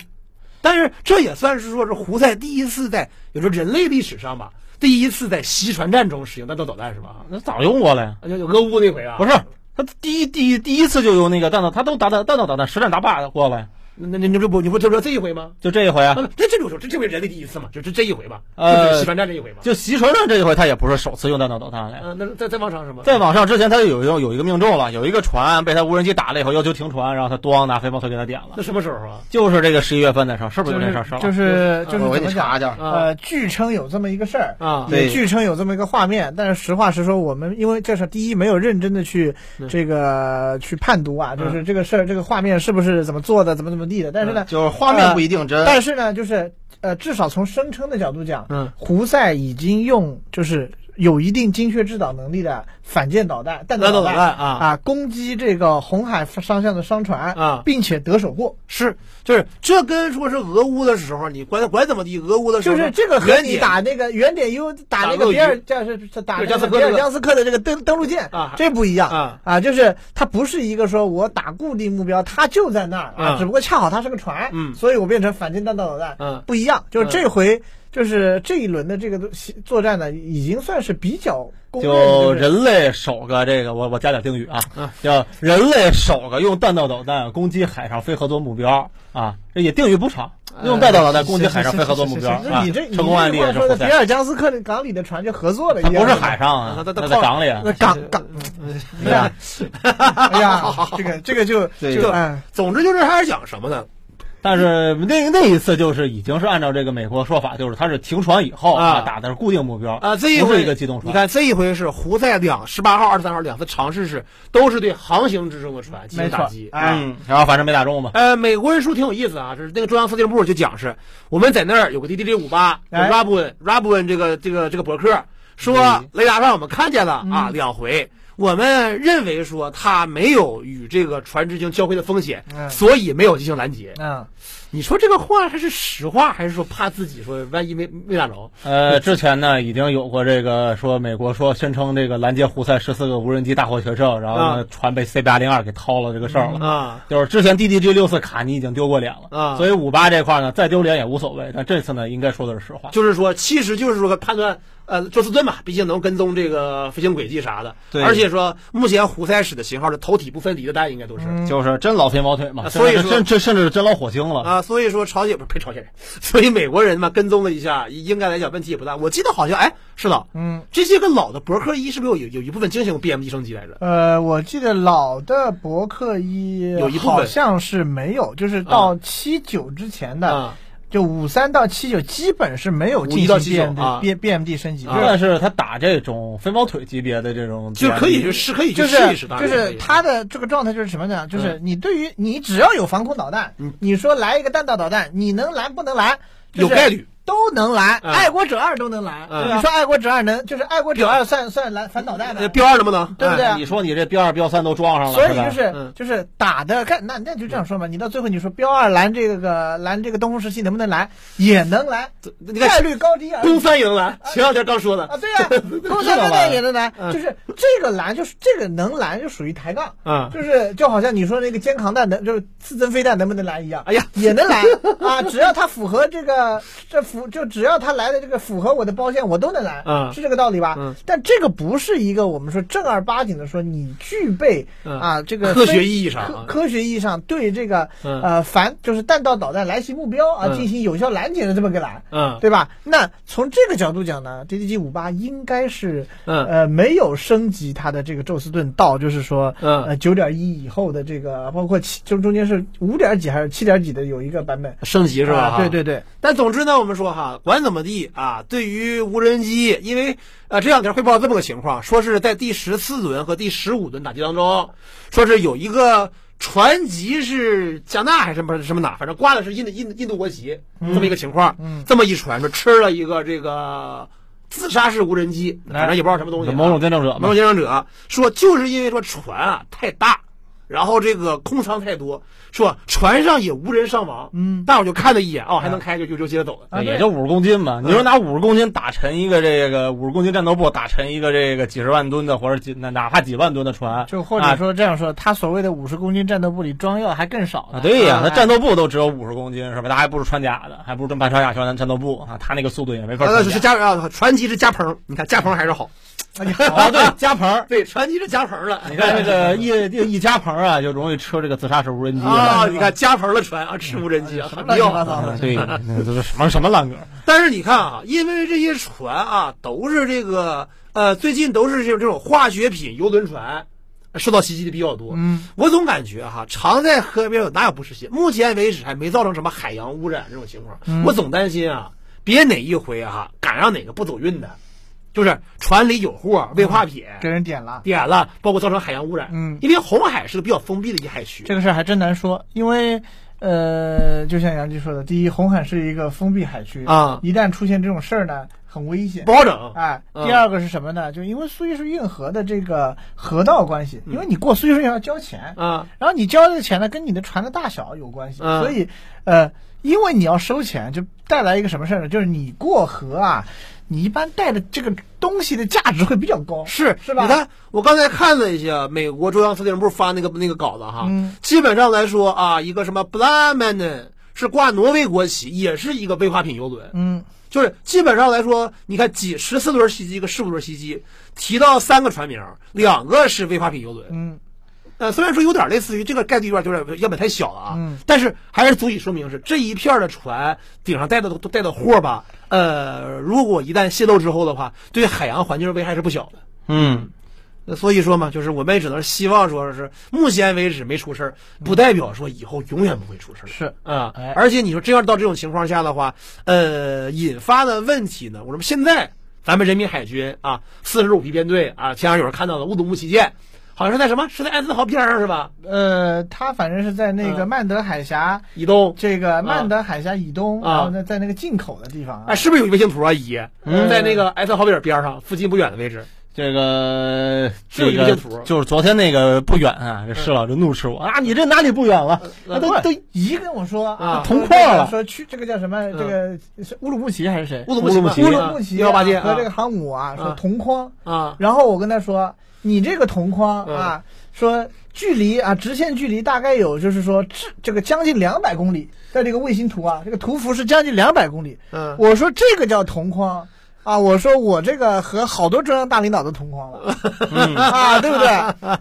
但是这也算是说是胡塞第一次在，有时候人类历史上吧，第一次在袭船战中使用弹道导弹是吧？那早用过了呀。啊就有俄乌那回啊，不是，他第一第一第一次就用那个弹道，他都打弹弹道导弹实战打靶过了呀。那那你你不不你不就说这一回吗？就这一回啊那，，这这就是这这回人类第一次嘛，就这这一回吧，呃就是袭船战这一回嘛。就袭船战这一回，他也不是首次用弹道导弹了呀。嗯，那再再往上什么？在往上之前，他就有一个有一个命中了，有一个船被他无人机打了以后，要求停船，然后他咣拿飞毛腿给他点了那。什么时候啊？就是这个十一月份的时候，是不是就有这事儿？是就是就是我给你讲？你查一下。啊呃，据称有这么一个事儿啊据称有这么一个画面，但是实话实说，我们因为这是第一没有认真的去嗯这个去判读啊，就是这个事儿这个画面是不是怎么做的，怎么怎么地的，但是呢，就是画面不一定真。但是呢，就是呃，至少从声称的角度讲，嗯胡塞已经用就是有一定精确制导能力的反舰导弹、弹道弹导弹弹啊。啊，攻击这个红海方向的商船啊。并且得手过。是，就是这跟说是俄乌的时候，你管管怎么地，俄乌的时候就是这个和你打那个原点 U 打那个比尔叫是是打比尔那个。比尔江斯克的这个登登陆舰啊。这不一样啊。啊，就是它不是一个说我打固定目标，它就在那儿啊，啊。只不过恰好它是个船，嗯。所以我变成反舰弹道导弹，嗯。不一样。就是嗯。这回就是这一轮的这个作战呢，已经算是比较公认就就是人类首个这个，我我加点定语啊嗯，叫人类首个用弹道导弹攻击海上非合作目标啊，这也定语不长，用弹道导弹攻击海上非合作目标你这成功案例你这句话说的是胡塞，比尔江斯克的港里的船就合作了不是海上啊，那在港里啊那，港港，对吧？哎呀，这个这个就就哎。总之就是还是讲什么呢？但是那那一次就是已经是按照这个美国说法，就是它是停船以后啊啊打的是固定目标啊，这一回不是一个机动船。你看这一回是胡塞两十八号、二十三号两次尝试是都是对航行之中的船进行打击。嗯，然后反正没打中嘛。呃，美国人说挺有意思啊，就是那个中央司令部就讲是，我们在那儿有个 DDG 五八哎 Rabun Rabun 这个这个这个博客说嗯雷达上我们看见了啊两回，我们认为说他没有与这个船只进行交汇的风险，嗯所以没有进行拦截。嗯，你说这个话还是实话，还是说怕自己说万一没没打着？呃，之前呢已经有过这个说美国说宣称这个拦截胡塞十四个无人机大获全胜，然后呢啊船被 C 八零二给掏了这个事儿了。啊就是之前 DDG 六四卡尼已经丢过脸了啊所以五八这块呢再丢脸也无所谓，但这次呢应该说的是实话。就是说，其实就是说判断，呃，宙斯盾嘛，毕竟能跟踪这个飞行轨迹啥的。对而且说，目前胡塞使的型号的头体不分离的弹应该都是。嗯就是真老飞毛腿嘛，啊所以说甚至真真甚至是真老火星了。啊，所以说朝鲜不是呸朝鲜人，所以美国人嘛跟踪了一下，应该来讲问题也不大。我记得好像哎是的，嗯，这些个老的伯克一是不是有有有一部分进行 BM 一升级来着？呃，我记得老的伯克一有一部分。好像是没有，就是到七九之前的，啊就五三到七九基本是没有进到行79 BMD 啊 B BMD 升级，就啊是但是他打这种飞毛腿级别的这种就可以就是可以去就是试一试，就是它的这个状态就是什么呢？就是你对于你只要有防空导弹嗯，你说来一个弹道导弹，你能拦不能拦？有概率都能拦，嗯。爱国者二都能拦。嗯。你说爱国者二能，就是爱国者二算算拦反导弹呃的，标二能不能？对不对？哎你说你这标二标三都装上了，所以就是嗯。就是打的干那那就这样说嘛，你到最后你说标二拦这个拦这个东风十七能不能拦？也能拦，概率高低啊。攻定。三也能拦，前两天刚说的。啊，对啊，东三导弹也能拦，嗯。就是这个拦，就是这个能拦就属于抬杠，嗯。就是就好像你说那个肩扛弹能，就是刺针飞弹能不能拦一样，哎呀。也能拦啊，只要它符合这个这符，就只要他来的这个符合我的包线，我都能来，嗯是这个道理吧？嗯但这个不是一个我们说正儿八经的说你具备嗯啊这个科学意义上啊科科学意义上对这个嗯呃反就是弹道导弹来袭目标啊嗯进行有效拦截的这么个拦，嗯对吧？那从这个角度讲呢，DDG 五八应该是嗯呃没有升级它的这个宙斯盾到就是说嗯呃九点一以后的这个，包括七就中间是五点几还是七点几的有一个版本升级是吧？啊对对对，但总之呢，我们说哈，管怎么地啊，对于无人机，因为呃这两天汇报这么个情况，说是在第十四轮和第十五轮打击当中，说是有一个船籍是加纳还是什么什么哪，反正挂的是印度印印度国旗，这么一个情况，嗯这么一传说吃了一个这个自杀式无人机，反正也不知道什么东西、啊，某种见证者某种。见证者说，就是因为说船啊太大，然后这个空舱太多，说船上也无人伤亡，嗯。大伙就看了一眼，哦，还能开就就就接着走了。啊也就五十公斤嘛，你说拿五十公斤打沉一个这个五十公斤战斗部，打沉一个这个几十万吨的或者几哪哪怕几万吨的船，就或者说这样说，他所谓的五十公斤战斗部里装药还更少啊，呢对呀，哎他战斗部都只有五十公斤是吧？他还不如穿甲的，还不如真半穿甲穿战斗部啊，他那个速度也没法呃，穿是。加啊，船机是加蓬，你看加蓬还是好。哎呀啊，对，加蓬儿。对，船机是加蓬了。你看这个一这个一加蓬儿啊，就容易吃这个自杀式无人机啊，你看加蓬了船啊，吃无人机啊，很妙。糟的啊对，那都是什么什么烂梗？但是你看啊，因为这些船啊，都是这个呃，最近都是这种这种化学品游轮船。受到袭击的比较多，嗯，我总感觉哈，常在河边有哪有不湿鞋？目前为止还没造成什么海洋污染这种情况。嗯我总担心啊，别哪一回哈赶上哪个不走运的，就是船里有货，未化品、给人点了。点了，包括造成海洋污染。嗯因为红海是个比较封闭的一海区。这个事儿还真难说，因为呃，就像杨基说的，第一，红海是一个封闭海区啊一旦出现这种事儿呢，很危险不。好整。哎，嗯第二个是什么呢？就因为苏伊士运河的这个河道关系，因为你过苏伊士运河要交钱，啊，然后你交这个钱呢，跟你的船的大小有关系，嗯所以呃，因为你要收钱，就带来一个什么事儿呢？就是你过河啊，你一般带的这个东西的价值会比较高，是是吧？你看，我刚才看了一下美国中央司令部发那个那个稿子哈，嗯。基本上来说啊，一个什么 b l a m a n 是挂挪威国旗，也是一个危化品游轮。嗯。就是基本上来说，你看几十四轮袭击，一个十五轮袭击，提到三个船名，两个是危化品游轮。嗯呃，虽然说有点类似于这个概率有点有点样本太小了啊，嗯但是还是足以说明是这一片的船顶上带的都带的货吧，呃，如果一旦泄露之后的话，对海洋环境危害是不小的。嗯，那所以说嘛，就是我们也只能希望说是目前为止没出事儿，不代表说以后永远不会出事儿。是啊哎，而且你说真要到这种情况下的话，呃，引发的问题呢，我说现在咱们人民海军啊，四十五批编队啊，前两天有人看到了乌鲁木齐舰，好像是在什么？是在艾森豪边上是吧？呃，他反正是在那个嗯曼德海峡。以东这个曼德海峡以东，啊然后呢，在那个进口的地方啊哎，，是不是有一卫星图啊？姨，嗯在那个艾森豪比尔边上，附近不远的位置。这个是有这个就是昨天那个不远啊，这施老就怒斥我啊，你这哪里不远了？呃都都姨跟我说啊说同框了说去这个叫什么？这个是乌鲁木齐还是谁？乌鲁木齐嘛，乌鲁木齐乌鲁木齐幺八舰和这个航母啊，说啊同框。啊然后我跟他说，你这个同框嗯啊，说距离啊，直线距离大概有就是说这这个将近两百公里，在这个卫星图啊，这个图幅是将近两百公里。嗯，我说这个叫同框。啊，我说我这个和好多中央大领导都同框了，嗯 啊，对不对？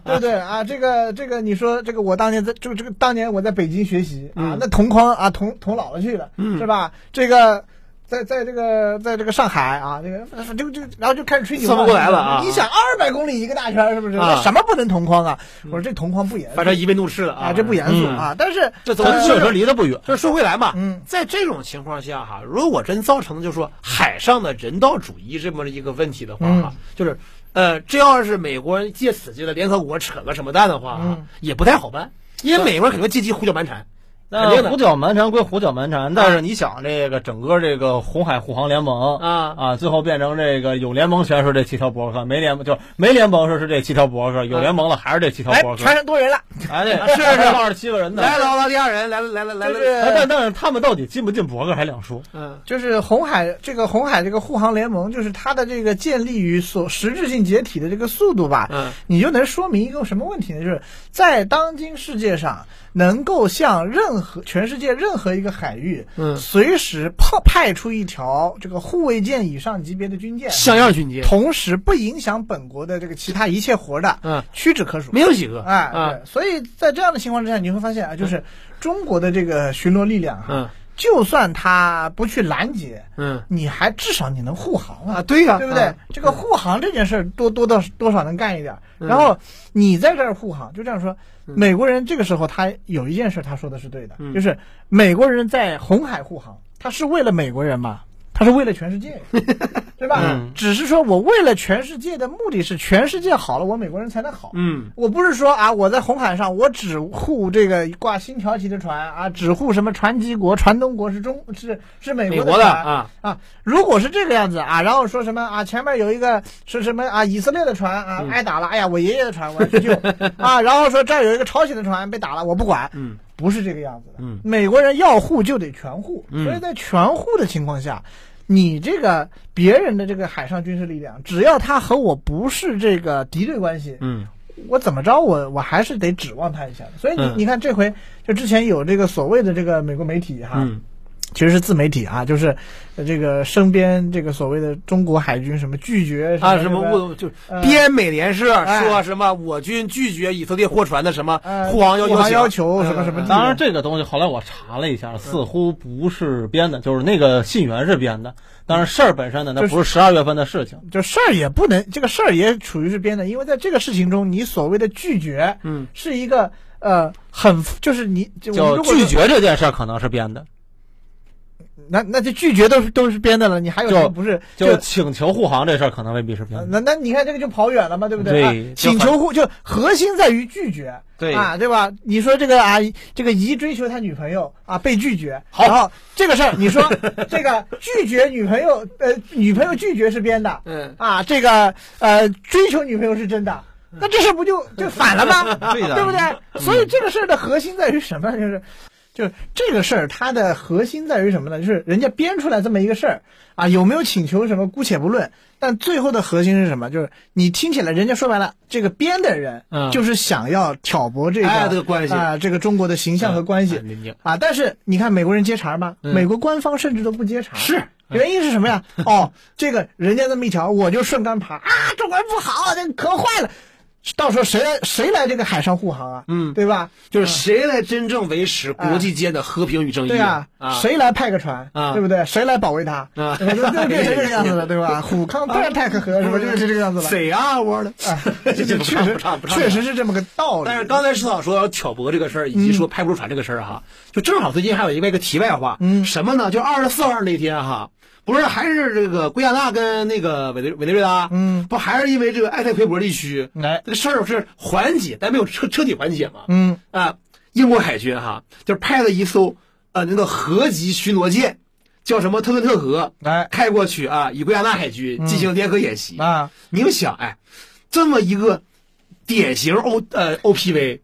对不对啊？这个这个，你说这个我当年在这个这个当年我在北京学习啊，嗯那同框啊同同老了去了，嗯是吧？这个在在这个在这个上海啊，这个就就然后就开始吹牛算不过来了啊你想二百公里一个大圈是不是？啊那什么不能同框啊？我说这同框不严肃反正一被怒斥了啊，这不严肃啊。但是这咱确实离得不远。就说回来嘛，嗯在这种情况下哈，如果真造成就是说海上的人道主义这么一个问题的话哈，嗯就是呃，这要是美国人借此就在联合国扯个什么蛋的话哈，嗯也不太好办，因为美国人肯定借机胡搅蛮缠，那胡搅蛮缠归胡搅蛮缠，但是你想，这个整个这个红海护航联盟啊啊，最后变成这个有联盟全是这七条博客，没联盟就没联盟是是这七条博客，有联盟了还是这七条哎伯，克。船上多人了，哎，对，是是 二十七个人呢。来了澳大利亚人，来了来了来了，就是哎但但是他们到底进不进博客还两说。嗯就是红海这个红海这个护航联盟，就是它的这个建立与所实质性解体的这个速度吧，嗯你就能说明一个什么问题呢？就是在当今世界上，能够向任何全世界任何一个海域，嗯。随时派派出一条这个护卫舰以上级别的军舰，像样军舰同时不影响本国的这个其他一切活的，嗯。屈指可数。没有几个，哎，啊。对，所以在这样的情况之下，你会发现啊，就是中国的这个巡逻力量哈，嗯就算他不去拦截，嗯。你还至少你能护航啊啊，，对呀，对不对？啊这个护航这件事儿多多到多少能干一点。然后你在这儿护航，就这样说，美国人这个时候他有一件事他说的是对的，嗯。就是美国人在红海护航，他是为了美国人嘛。他是为了全世界，对吧？嗯。只是说我为了全世界的目的是全世界好了，我美国人才能好。嗯。我不是说啊，我在红海上我只护这个挂星条旗的船啊，只护什么船基国、船东国是中是是美美国的啊。啊。如果是这个样子啊，然后说什么啊，前面有一个是什么啊，以色列的船啊嗯。挨打了，哎呀，我爷爷的船我要去救。啊，然后说这儿有一个朝鲜的船被打了，我不管，嗯不是这个样子的。嗯。美国人要护就得全护，嗯。所以在全护的情况下，你这个别人的这个海上军事力量，只要他和我不是这个敌对关系，嗯。我怎么着我我还是得指望他一下的。所以你、嗯。你看这回就之前有这个所谓的这个美国媒体哈，嗯其实是自媒体啊，就是呃这个身边这个所谓的中国海军什么拒绝啊，什么误就呃编美联社哎说什么我军拒绝以色列货船的什么呃护航要护航要求求什么什么当然，这个东西后来我查了一下，似乎不是编的，就是那个信源是编的。当然，事儿本身呢，那不是十二月份的事情。就事儿也不能，这个事儿也属于是编的，因为在这个事情中，你所谓的拒绝，嗯，是一个呃很就是你就就拒绝这件事儿可能是编的。那那就拒绝都是都是编的了，你还有什么就不是就请求护航这事儿可能未必是编呃的。那那你看这个就跑远了嘛，对不对啊请求护就核心在于拒绝，对啊，对吧？你说这个啊，这个姨追求他女朋友啊被拒绝，好然后这个事儿你说 这个拒绝女朋友呃女朋友拒绝是编的，嗯啊，这个呃追求女朋友是真的。那这事不就就反了吗？对的对不对？所以这个事儿的核心在于什么？就是，就是这个事儿它的核心在于什么呢？就是人家编出来这么一个事儿啊，有没有请求什么姑且不论，但最后的核心是什么？就是你听起来，人家说白了，这个编的人嗯就是想要挑拨这个哎这个关系啊，这个中国的形象和关系啊。但是你看美国人接茬吗？美国官方甚至都不接茬。是原因是什么呀？哦，这个人家这么一条，我就顺杆爬啊，中国人不好，这可坏了。到时候谁来谁来这个海上护航啊？嗯对吧？就是谁来真正维持国际间的和平与正义？对啊，啊，谁来派个船，啊对不对？谁来保卫它？啊对就就变成这个样子了，对吧？虎康突然泰克河是吧？就是这个样子了。谁啊？我的，啊，这这 确实确实是这么个道理。但是刚才石导说要挑拨这个事儿，以及说派不出船这个事儿哈，就正好最近还有一个一个题外话，嗯什么呢？就二十四号那天哈，不是还是这个圭亚那跟那个委内委内瑞拉，嗯，不还是因为这个埃塞奎博地区哎，这个事儿是缓解，但没有彻彻底缓解嘛？嗯啊，英国海军哈就派了一艘呃那个核级巡逻舰，叫什么特伦特河，来开过去啊，与圭亚那海军进行联合演习。啊，你就想，哎，这么一个典型 O 呃 OPV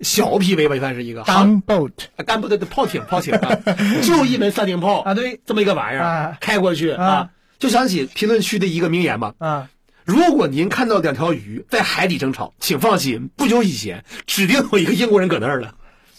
小 OPV 吧，算是一个航 gunboat 啊干部的炮艇炮艇啊，就一门三零炮啊，对。这么一个玩意儿、啊开过去啊。啊，就想起评论区的一个名言吧。啊，如果您看到两条鱼在海底争吵，请放心，不久以前指定有一个英国人搁那儿了，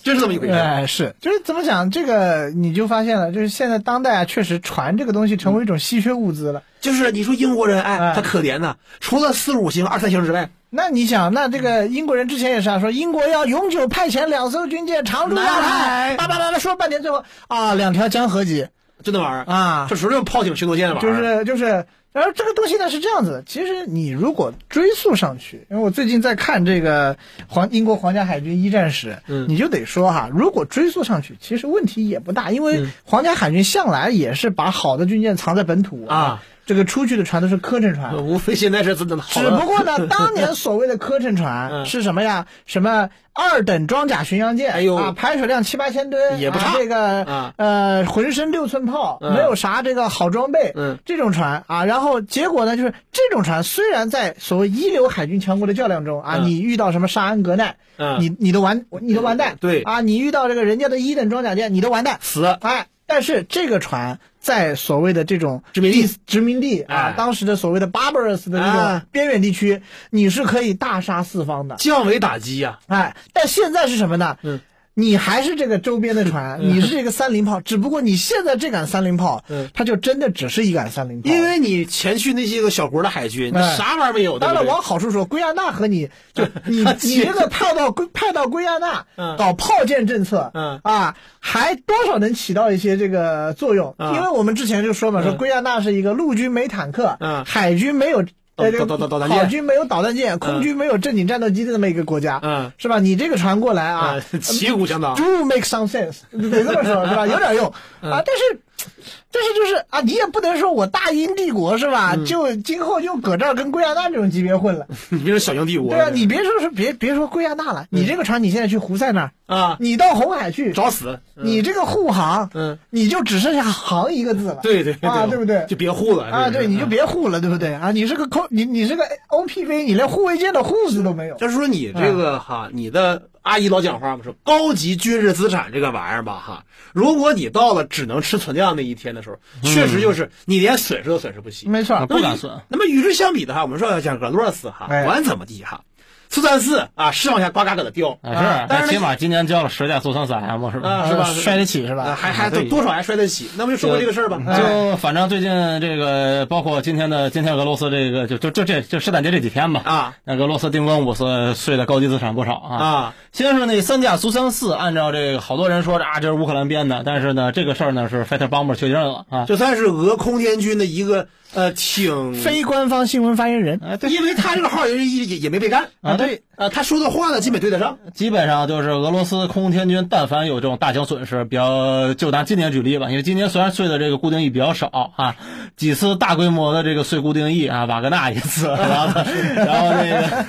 真是这么一回事。哎，是，就是怎么讲，这个你就发现了，就是现在当代啊，确实船这个东西成为一种稀缺物资了。就是你说英国人，哎，哎他可怜呐，除了四五星、二三星之外，那你想，那这个英国人之前也是啊，说英国要永久派遣两艘军舰常驻亚南太，海叭叭叭叭说半天，最后啊，两条江河级就那玩意儿，啊这，属于炮艇巡逻舰的玩意就儿。是就是，然后这个东西呢是这样子的，其实你如果追溯上去，因为我最近在看这个皇英国皇家海军一战史，嗯。你就得说哈，如果追溯上去，其实问题也不大，因为皇家海军向来也是把好的军舰藏在本土啊，这个出去的船都是客乘船，无非现在是真的好只不过呢，当年所谓的客乘船嗯。是什么呀？什么二等装甲巡洋舰，哎呦啊，排水量七八千吨，也不差啊这个啊呃，浑身六寸炮，嗯没有啥这个好装备，嗯这种船啊，然后结果呢，就是这种船虽然在所谓一流海军强国的较量中啊，嗯你遇到什么沙恩格奈，嗯你你都完，你都完蛋，对啊，你遇到这个人家的一等装甲舰，你都完蛋，死哎，但是这个船在所谓的这种殖民地地殖民地啊哎，当时的所谓的 barbarous 的这啊种边远地区，你是可以大杀四方的。降维打击呀、哎，但现在是什么呢？嗯。你还是这个周边的船，你是这个三零炮，只不过你现在这杆三零炮，嗯。它就真的只是一杆三零炮。因为你前去那些个小国的海军，你啥玩意儿没有，对当然，往好处说，圭亚那和你就你 你这个派到圭派到圭亚那嗯。搞炮舰政策，嗯。啊，还多少能起到一些这个作用？嗯。因为我们之前就说嘛，说嗯。圭亚那是一个陆军没坦克，嗯。海军没有。导导个导弹舰海军没有导弹舰，空军没有正经战斗机的那么一个国家，嗯是吧？你这个船过来啊啊，，旗鼓相当。do make some sense，得这么说，是吧？有点用嗯啊，但是，但是就是啊，你也不能说我大英帝国是吧？嗯就今后就搁这儿跟圭亚那这种级别混了。你别说小英帝国，对啊，你别说是别别说圭亚那了，你这个船你现在去胡塞那儿，啊你到红海去，找死。你这个护航，嗯，你就只剩下航一个字了。对对对啊，对不对？就别护了啊，对，你就。别护了，对不对啊？你是个空，你你是个 OPV，你连护卫舰的护字都没有。就是说你这个哈，你的阿姨老讲话嘛，说高级军事资产这个玩意儿吧哈，如果你到了只能吃存量那一天的时候，确实就是你连损失都损失不起。没错，不敢损。那么与之相比的哈，我们说要讲俄罗斯哈，哎管怎么地哈，苏三四啊是往下呱嘎搁那掉，是，但是起码今年交了十架苏三四 M 是吧？啊是吧呃摔得起是啊吧？还还对多少还摔得起。那么就说过这个事儿吧，就反正最近这个，包括今天的今天俄罗斯这个，就就就这就圣诞节这几天吧，啊那俄罗斯定光五是税的高级资产不少啊。啊先是那三架苏三四，按照这个好多人说啊，这是乌克兰编的，但是呢，这个事儿呢是 Fighter Bomber 确认了啊。这算是俄空天军的一个呃，挺非官方新闻发言人。啊，对，因为他这个号也也也也没被干啊对啊，他说的话呢基本对得上。基本上就是俄罗斯空天军，但凡有这种大型损失，比较就拿今年举例吧，因为今年虽然碎的这个固定翼比较少啊，几次大规模的这个碎固定翼啊，瓦格纳一次，然后然后那个，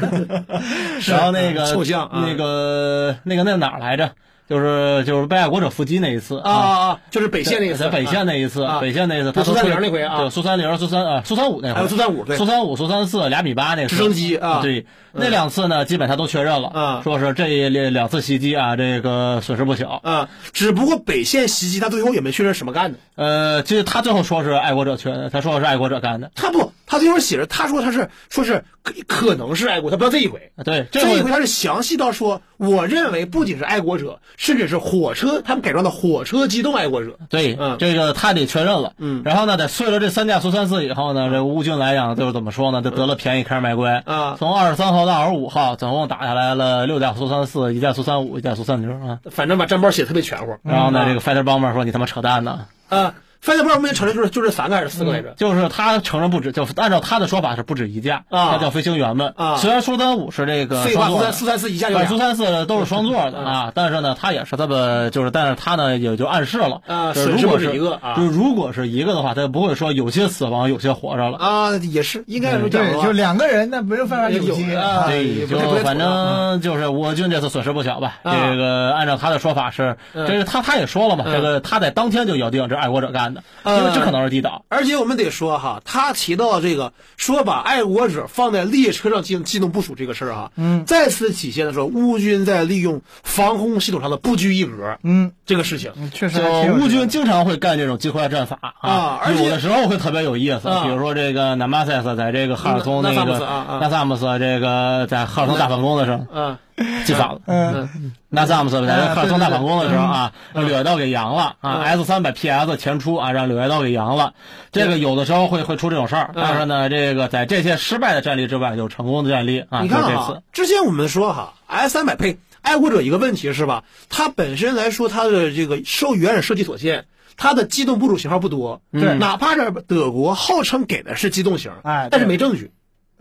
然后那个那个那个那哪儿来着？就是就是被爱国者伏击那一次啊啊啊！就是北线那一次，在北线那一次，啊北线那一次，他苏三零那回啊对，苏三零、苏三啊，苏三五那回，还有苏三五对苏三五、苏三四俩米八那次直升机啊对，那两次呢，基本他都确认了，啊说是这两两次袭击啊，这个损失不小。啊，只不过北线袭击他最后也没确认什么干的。呃，其实他最后说是爱国者确认，他说是爱国者干的。他不，他最后写着，他说他是说是可可能是爱国，他不要这一回。对，回这一回他是详细到说，我认为不仅是爱国者，甚至是火车，他们改装的火车机动爱国者。对，嗯这个他得确认了。嗯然后呢，在碎了这三架苏三四以后呢，这个乌军来讲就是怎么说呢？就得了便宜开始卖乖啊从二十三号到二十五号，总共打下来了六架苏三四，一架苏三五，一架苏三零啊。反正把战报写的特别全乎。然后呢，啊这个 fighter bomber 说你他妈扯淡呢。啊，翻译报没承认就是就这三个还是四个来着？就是他承认不止，就按照他的说法是不止一架，啊他叫飞行员们啊虽然苏三五是这个苏三苏三四一下就对，苏三四都是双座的啊，但是呢，他也是这么就是，但是他呢也就暗示了啊就是损失不止如果是一个啊就是如果是一个的话，他就不会说有些死亡，有些活着了。啊，也是应该是讲对，就两个人，那没有办法有接啊对，就反正就是我军这次损失不小吧。啊这个按照他的说法是，嗯这是他他也说了嘛，嗯这个他在当天就咬定这爱国者干的，因呃为这可能是地导。而且我们得说哈，他提到这个说把爱国者放在列车上进行机动部署这个事儿哈，嗯，再次体现了说乌军在利用防空系统上的不拘一格嗯，这个事情。确实乌军经常会干这种击溃战法啊而且有的时候会特别有意思，啊。比如说这个 Namases 在这个哈尔松那纳萨姆个斯啊啊。纳萨姆斯这个在哈尔松大反攻的时候，嗯 记反了。嗯，纳萨姆斯在这啊哈尔松大反攻的时候啊，对对柳叶刀给扬了啊嗯，S 三百 PS 前出啊，让柳叶刀给扬了。这个有的时候会会出这种事儿，嗯。但是呢，这个在这些失败的战例之外，有成功的战例啊，你看就这次，之前我们说哈，S 三百配爱国者一个问题是吧？它本身来说，它的这个受原始设计所限，它的机动部署型号不多。对哪怕是德国号称给的是机动型，哎但是没证据，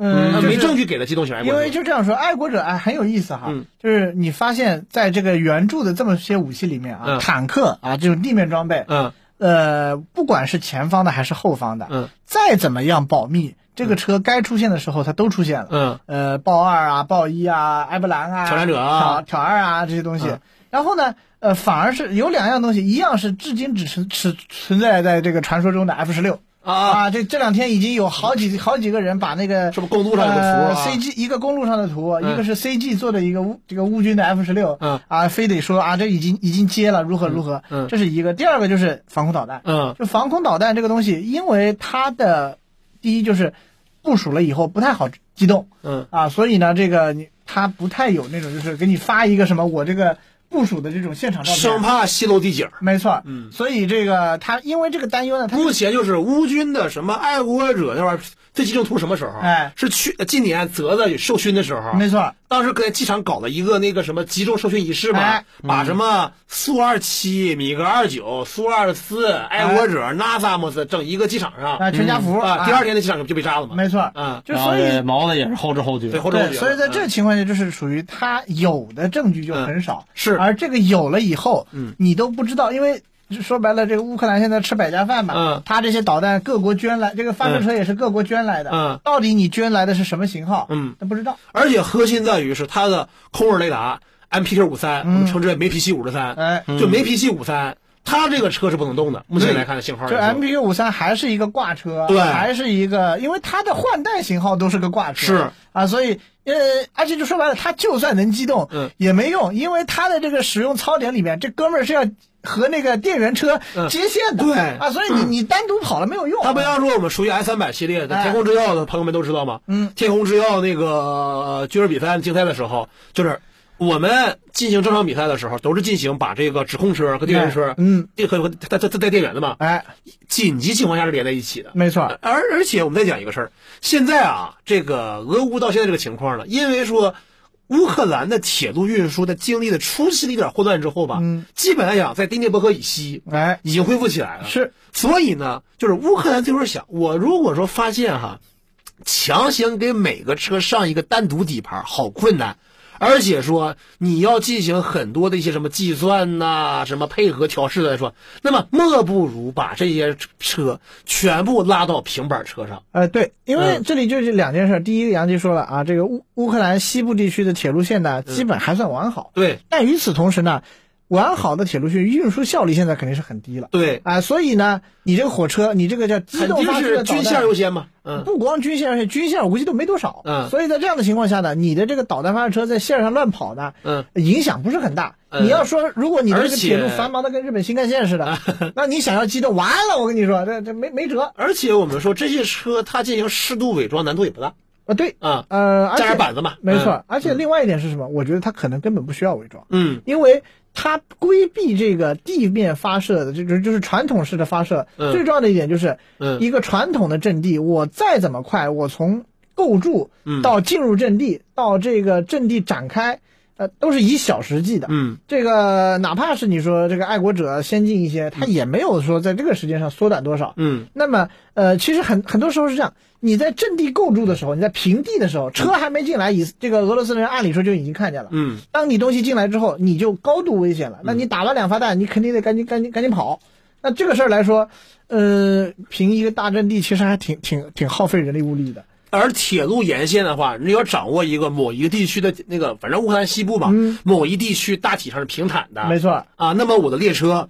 嗯，就是没证据给的机动型爱国因。为就这样说，爱国者哎很有意思哈，嗯就是你发现在这个原著的这么些武器里面啊，嗯坦克啊这种地面装备，嗯呃，不管是前方的还是后方的，嗯再怎么样保密，这个车该出现的时候它都出现了。嗯呃，豹二啊，豹一啊，埃布兰啊，挑战者啊挑挑二啊这些东西。嗯然后呢，呃，反而是有两样东西，一样是至今只存只存在在这个传说中的 F 十六啊，啊，这这两天已经有好几好几个人把那个是不是公路上有个图？CG 一个公路上的图，嗯。一个是 CG 做的一个乌这个乌军的 F 十六，嗯。啊，非得说啊这已经已经接了，如何如何，嗯嗯。这是一个。第二个就是防空导弹，嗯。就防空导弹这个东西，因为它的第一就是部署了以后不太好机动嗯。啊，所以呢，这个你它不太有那种就是给你发一个什么我这个部署的这种现场照片，生怕泄露地景。没错，嗯。所以这个他因为这个担忧呢，他目前就是乌军的什么爱国者那玩意儿最集中图什么时候？哎。是去今年泽的受勋的时候。没错，当时在机场搞了一个那个什么集中受训仪式嘛，哎。把什么苏二七、米格二九、苏二四、爱国者、纳萨姆斯整一个机场上。啊，全家福。啊，第二天的机场就被炸了嘛。没错，嗯，就所以毛子也是后知后觉。对，。后知后，觉。所以在这嗯。情况下，就是属于他有的证据就很少，是而这个有了以后，嗯，你都不知道，因为说白了，这个乌克兰现在吃百家饭嘛，嗯他这些导弹各国捐来，这个发射车也是各国捐来的，嗯到底你捐来的是什么型号，嗯，那不知道，而且核心在于是它的空耳雷达 MPK 五三，嗯我们称之为梅皮西五十三，哎，就梅皮西五三，它这个车是不能动的。目前来看的型号就 MPU 五三还是一个挂车，对还是一个，因为它的换代型号都是个挂车，是啊，所以呃，而且就说白了，他就算能机动，嗯，也没用，因为他的这个使用槽点里面，这哥们儿是要和那个电源车嗯。接线的，对。啊，所以你你单独跑了没有用，他不要说我们熟悉 S 三百系列的哎天空之钥的朋友们都知道吗？嗯，天空之钥那个呃军事比赛竞赛的时候，就是我们进行正常比赛的时候，都是进行把这个指控车和电源车，嗯，这和和带带带电源的嘛，哎，紧急情况下是连在一起的。没错，而而且我们再讲一个事儿，现在啊，这个俄乌到现在这个情况呢，因为说乌克兰的铁路运输在经历了初期的一点混乱之后吧，嗯，基本来讲在第聂伯河以西哎，已经恢复起来了。是，所以呢，就是乌克兰这会儿想，我如果说发现哈，强行给每个车上一个单独底盘，好困难。而且说你要进行很多的一些什么计算呐、什么配合调试来说，那么莫不如把这些车全部拉到平板车上。呃，对，因为嗯这里就是两件事。第一，杨迪说了啊，这个乌乌克兰西部地区的铁路线呢，基本还算完好。对但与此同时呢，完好的铁路线运输效率现在肯定是很低了对，啊、所以呢，你这个火车，你这个叫机动发射是军线优先嘛。嗯，不光军线，而且军线我估计都没多少。嗯所以在这样的情况下呢，你的这个导弹发射车在线上乱跑呢，嗯，影响不是很大。嗯你要说，如果你的这个铁路繁忙的跟日本新干线似的，那你想要机动，完了，我跟你说，这这没没辙而且我们说这些车它进行适度伪装难度也不大啊。对，啊，呃，而加点板子嘛。没错嗯，而且另外一点是什么？我觉得它可能根本不需要伪装，嗯因为它规避这个地面发射的，这就是就是传统式的发射。嗯最重要的一点就是，嗯一个传统的阵地，我再怎么快，我从构筑嗯到进入阵地，到这个阵地展开，呃，都是以小时计的。嗯这个哪怕是你说这个爱国者先进一些，他也没有说在这个时间上缩短多少。嗯那么，呃，其实很很多时候是这样，你在阵地构筑的时候，你在平地的时候，车还没进来，以这个俄罗斯人按理说就已经看见了。嗯当你东西进来之后，你就高度危险了。那你打完两发弹，你肯定得赶紧赶紧赶紧跑。那这个事儿来说，呃，平一个大阵地其实还挺挺挺耗费人力物力的。而铁路沿线的话，你要掌握一个某一个地区的那个，反正乌克兰西部嘛，某一地区大体上是平坦的，嗯没错，啊。那么我的列车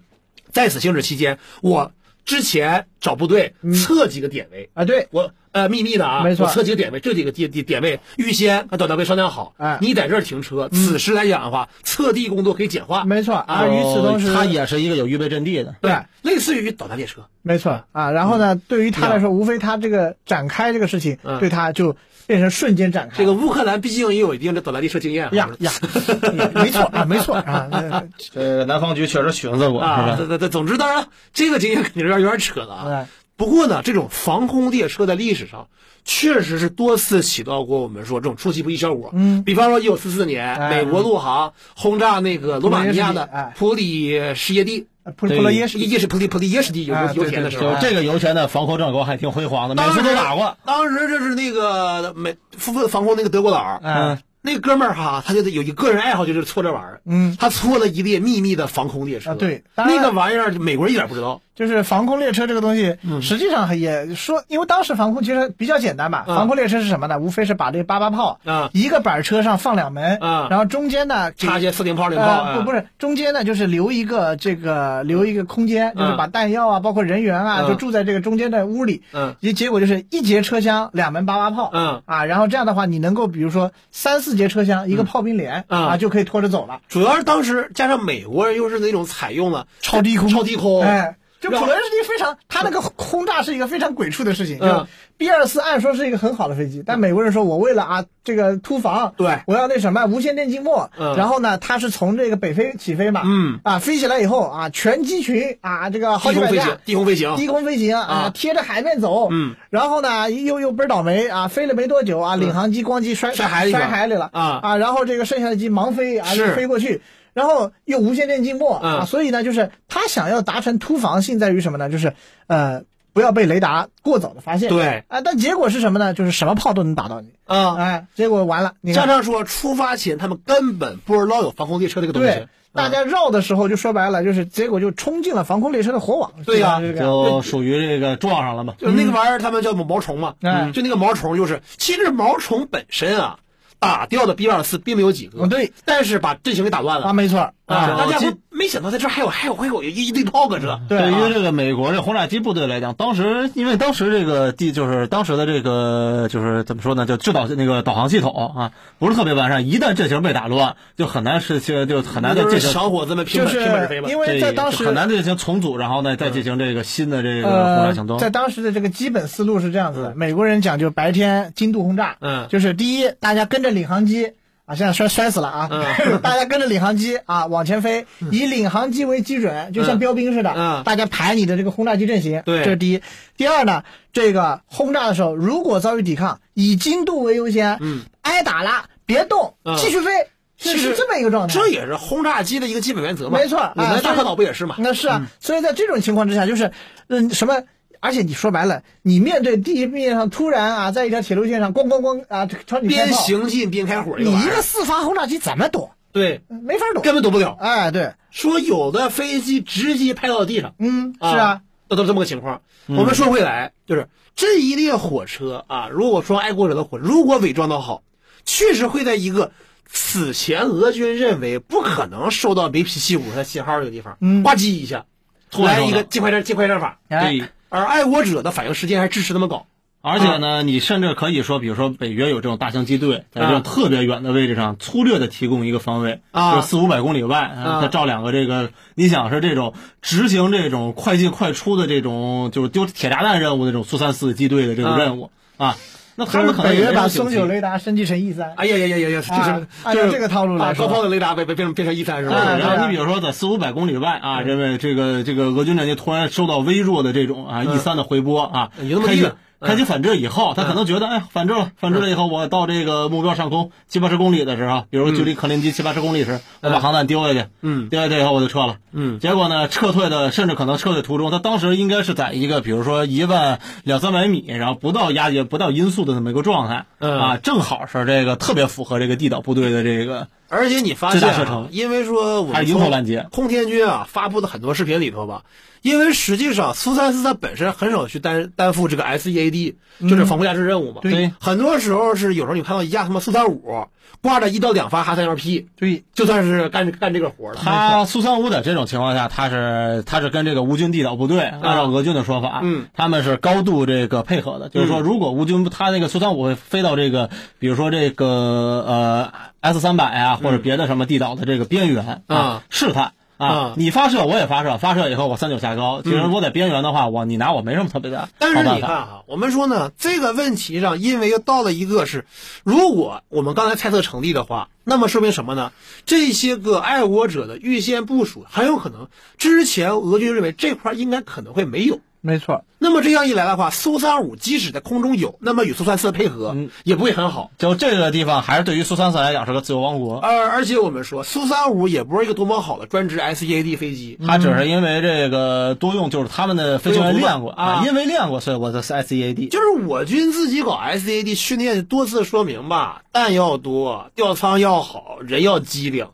在此行驶期间，我之前找部队测几个点位，啊，对，我呃秘密的啊，没错我测几个点位，这几个点点点位预先和导弹位商量好，哎你在这儿停车，此时来讲的话，测地工作可以简化，没错。啊，与此同时，它也是一个有预备阵地的。对，类似于导弹列车，没错啊。然后呢，对于他来说，无非他这个展开这个事情，嗯对他就变成瞬间展开。这个乌克兰毕竟也有一定的导弹列车经验啊呀呀，没错啊，没错啊。那 这南方局确实寻思过，啊？对对对，总之当然这个经验肯定是有点有点扯了啊。哎不过呢，这种防空列车在历史上确实是多次起到过我们说这种出其不意效果。嗯，比方说，一九四四年，哎美国陆航轰炸那个罗马尼亚的哎普里什耶蒂，普普罗耶什也是普里普里耶什地油哎油田的时候。这个油田的防空战果还挺辉煌的，每当时次都打过。当时就是那个美负责防空那个德国佬，嗯那哥们儿哈，他就有一个人爱好就是搓这玩意儿。嗯，他搓了一列秘密的防空列车。啊对那个玩意儿美国人一点不知道。就是防空列车这个东西，嗯。实际上也说，因为当时防空其实比较简单嘛。嗯。防空列车是什么呢？无非是把这八八炮，嗯。一个板车上放两门，嗯。然后中间呢插些四零炮、零炮，呃，不不是，中间呢就是留一个这个留一个空间，就是把弹药啊，包括人员啊，嗯。就住在这个中间的屋里。嗯。结结果就是一节车厢两门八八炮，嗯。啊，然后这样的话，你能够比如说三四节车厢一个炮兵连，嗯。啊，就可以拖着走了。主要是当时加上美国人又是那种采用了超低空超低空，哎，就普然后罗耶什蒂非常，他那个轰炸是一个非常鬼畜的事情。B 二四按说是一个很好的飞机，但美国人说我为了啊这个突防，对。我要那什么无线电静默，嗯。然后呢，它是从这个北非起飞嘛，嗯。啊飞起来以后啊全机群啊这个好几百架低空飞行，低空飞行，低空飞行啊啊，贴着海面走，嗯，然后呢又又倍儿倒霉啊，飞了没多久啊，领航机咣叽摔摔海里了。摔海里了啊。啊，然后这个剩下的机盲飞啊飞过去。然后又无线电静默啊，嗯所以呢，就是他想要达成突防性在于什么呢？就是呃，不要被雷达过早的发现。对啊，但结果是什么呢？就是什么炮都能打到你。啊。哎，结果完了，你看，加上说出发前他们根本不知道有防空列车这个东西对，，大家绕的时候就说白了，就是结果就冲进了防空列车的火网。对呀就属于这个撞上了嘛。就那个玩意儿，他们叫毛虫嘛，嗯就那个毛虫，就是其实毛虫本身啊，打掉的 B 二四并没有几个，嗯对，但是把阵型给打乱了。啊，没错啊！啊，大家不没想到在这儿还有还有还有一一堆炮搁这，对于这个美国这轰炸机部队来讲，当时因为当时这个地就是当时的这个就是怎么说呢，就制导那个导航系统啊不是特别完善，一旦阵型被打乱，就很难是就就很难再进行小伙子们拼就是本拼本事飞嘛因。为在当时很难进行重组，然后呢再进行这个新的这个轰炸行动。呃，在当时的这个基本思路是这样子的：美国人讲究白天精度轰炸，嗯就是第一，大家跟着领航机啊，现在摔摔死了啊，嗯 大家跟着领航机啊往前飞，以领航机为基准，就像嗯标兵似的，嗯大家排你的这个轰炸机阵型，对这是第一。第二呢，这个轰炸的时候，如果遭遇抵抗，以精度为优先，嗯，挨打了。别动嗯，继续飞，是是这么一个状态。这也是轰炸机的一个基本原则嘛。没错我们大和岛不也是嘛？那是啊，所以在这种情况之下，就是嗯什么。而且你说白了，你面对地面上突然啊，在一条铁路线上咣咣咣啊，朝你边，行进边开火，你一个四发轰炸机怎么躲？对。没法躲。根本躲不了。哎，对，说有的飞机直接拍到地上，嗯，是啊，，那都是这么个情况。我们说回来，就是这一列火车啊，如果说爱国者的火车，如果伪装的好，确实会在一个此前俄军认为不可能收到 BP 七五的信号这个地方，嗯。呱唧一下，突然一个尽快战尽快战法。哎。对，而爱国者的反应时间还支持那么高，而且呢，你甚至可以说，比如说北约有这种大型机队，在这啊。种特别远的位置上，粗略的提供一个方位，啊就四五百公里外，啊照两个这个，你想是这种执行这种快进快出的这种，就是丢铁炸弹任务的这种苏三四机队的这种任务啊，那他们可能北约把也没有警惕松九雷达升级成 E 三，哎呀呀呀呀呀，这啊是就是这个套路来啊说高抛的雷达被被变成变成 E 三是吧？啊然后你比如说在四五百公里外啊，认为这个这个俄军战机突然收到微弱的这种啊 E 三的回波啊，开启有那么低的开启反制以后，他可能觉得哎反制了，反制了以后，我到这个目标上空七八十公里的时候，比如距离克林基七八十公里时，我把航弹丢下去，嗯。丢下去以后我就撤了，嗯。结果呢撤退的甚至可能撤退途中，他当时应该是在一个比如说一万两三百米，然后不到压也不到音速的这么一个状态，嗯。啊，正好是这个特别符合这个地导部队的这个。而且你发现、因为说我们拦截空天军啊发布的很多视频里头吧，因为实际上苏三四它本身很少去担担负这个 SEAD，就是防空压制任务嘛。对很多时候是有时候你看到一架他妈苏三五挂着一到两发哈三幺 P，对，就算是干干这个活了。他苏三五在这种情况下，他是他是跟这个乌军地导部队，按照俄军的说法，嗯，他们是高度这个配合的。就是说，如果乌军他那个苏三五会飞到这个，比如说这个呃 S 三百啊，或者别的什么地导的这个边缘啊试探。啊啊，你发射我也发射，发射以后我三九下高。其实我在边缘的话，我你拿我没什么特别的但是。你看啊，我们说呢，这个问题上，因为又到了一个是，如果我们刚才猜测成立的话，那么说明什么呢？这些个爱国者的预先部署很有可能之前俄军认为这块应该可能会没有。没错，那么这样一来的话，苏三五即使在空中有，那么与苏三四的配合也不会很好。就这个地方，还是对于苏三四来讲是个自由王国。而而且我们说，苏三五也不是一个多么好的专职 SEAD 飞机。他只是因为这个多用，就是他们的飞行员练过啊因为练过，所以我的是 SEAD。就是我军自己搞 SEAD 训练，多次说明吧，弹要多，吊舱要好，人要机灵，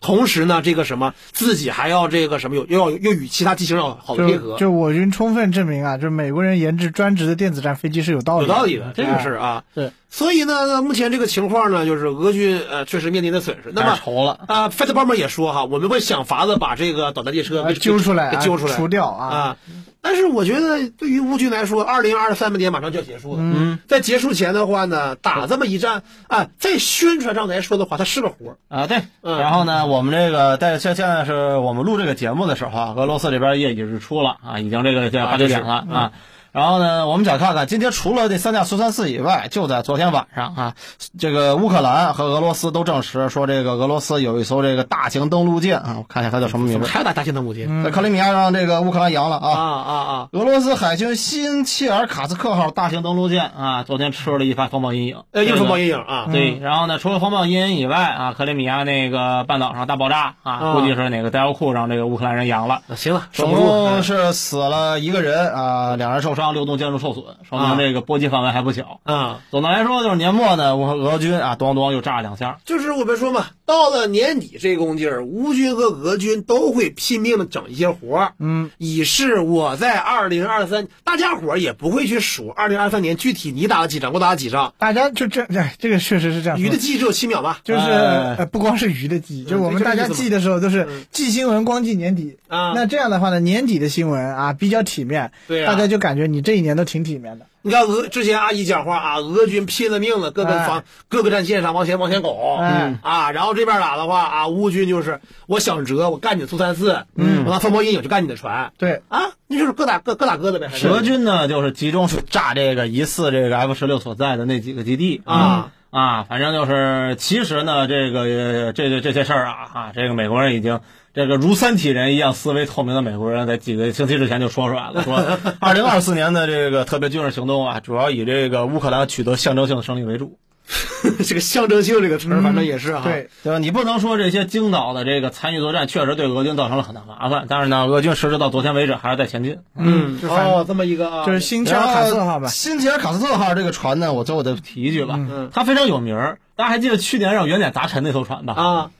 同时呢，这个什么自己还要这个什么有要又与其他机型要好的配合，就就我军充分证明啊，就美国人研制专职的电子战飞机是有道理的。有道理的这个事儿啊。对，所以呢，目前这个情况呢，就是俄军呃确实面临的损失。那么太愁了啊，费特鲍曼也说哈，我们会想法子把这个导弹列车啊给揪出来揪出来，除掉啊啊。但是我觉得，对于乌军来说，二零二三年马上就要结束了。嗯，在结束前的话呢，打这么一战啊，在宣传上来说的话，它是个活儿。啊，对。嗯然后呢，我们这个在现现在是我们录这个节目的时候啊，俄罗斯这边也已日出了啊，已经这个这八九点了啊。然后呢，我们想看看今天除了这三架苏三四以外，就在昨天晚上啊，这个乌克兰和俄罗斯都证实说，这个俄罗斯有一艘这个大型登陆舰啊，我看一下它叫什么名字，还有打大型登陆舰？嗯在克里米亚让这个乌克兰扬了啊。啊啊啊！俄罗斯海军新切尔卡斯克号大型登陆舰啊，昨天吃了一番风暴阴影。呃，又风暴阴影啊。对，然后呢，除了风暴阴影以外啊，克里米亚那个半岛上大爆炸啊，啊估计是哪个弹药库让这个乌克兰人扬了。行了，守总。共是死了一个人啊，两人受伤，六栋建筑受损，说明啊这个波及范围还不小。嗯，总的来说，就是年末呢，我俄军啊，咣咣又炸了两下。就是我们说嘛，到了年底这功劲儿，乌军和俄军都会拼命的整一些活儿，嗯，以示我在二零二三，大家伙儿也不会去数二零二三年具体你打了几仗，我打了几仗，大家就这，哎，这个确实是这样。鱼的记忆只有七秒吧？就是、哎呃，不光是鱼的记忆，就是我们大家记的时候都是嗯记新闻，光记年底。啊那这样的话呢，年底的新闻啊比较体面，对啊大家就感觉你这一年都挺体面的。你看俄之前阿姨讲话啊，俄军拼了命了，各个哎。防、各个战线上往前往前拱，哎。啊，然后这边打的话啊，乌军就是我想折，我干你的苏三四，嗯，我拿风暴阴影就干你的船，对，啊，那就是各打各各打各的呗。俄军呢，就是集中去炸这个疑似这个 F 十六所在的那几个基地啊。啊，反正就是，其实呢，这个呃这这这些事儿啊啊，这个美国人已经这个如三体人一样思维透明的美国人，在几个星期之前就说出来了，说二零二四年的这个特别军事行动啊，主要以这个乌克兰取得象征性的胜利为主。这个象征性这个词儿，反正也是哈。对，对吧？你不能说这些京岛的这个参与作战确实对俄军造成了很大麻烦，但是呢，俄军实施到昨天为止还是在前进。嗯，哦，这么一个啊，就是新切尔卡斯特号吧。新切尔卡斯特号这个船呢，我最后再提一句吧，嗯它非常有名儿。大家还记得去年让原点砸沉那艘船吧？啊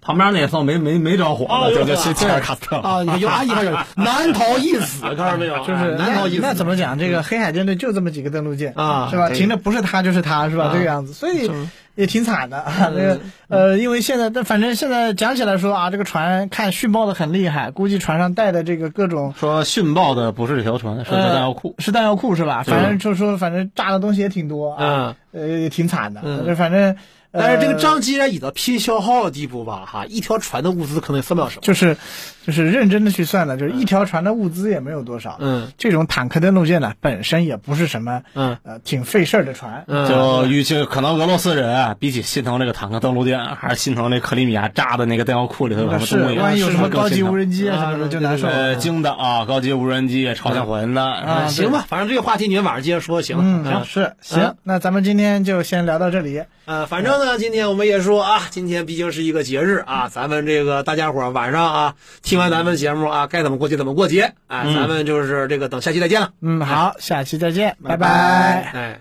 旁边那艘没没没着火的，就就新切尔卡斯特。啊，你看有啊，一看有难逃一死，看到没有？就是难逃一死。那那怎么讲？这个黑海舰队就这么几个登陆舰啊是吧？停的不是他就是他，是吧？啊这个样子，所以也挺惨的啊。这个呃，因为现在但反正现在讲起来说啊，这个船看殉爆的很厉害，估计船上带的这个各种说殉爆的不是这条船，是弹药库。是弹药库是吧？反正就说，反正炸的东西也挺多啊，嗯，呃，也挺惨的。反正，呃但是这个仗既然已到拼消耗的地步吧，哈，一条船的物资可能也算不了什么。就是就是认真的去算呢，就是一条船的物资也没有多少。嗯这种坦克登陆舰呢，本身也不是什么嗯呃挺费事儿的船。嗯，就与其可能俄罗斯人啊，比起心疼这个坦克登陆舰，还是心疼那克里米亚炸的那个弹药库里头有什么是，东西。万一有什么高级无人人机啊什么的，就难受。呃，京的啊，高级无人机、朝鲜火箭弹啊行吧，反正这个话题你们晚上接着说就行了。嗯，行是行，那咱们今天就先聊到这里。呃，反正呢，今天我们也说啊，今天毕竟是一个节日啊，咱们这个大家伙晚上啊，听完咱们节目啊，该怎么过节怎么过节，哎，咱们就是这个等下期再见了，嗯，好，下期再见，拜。拜，哎。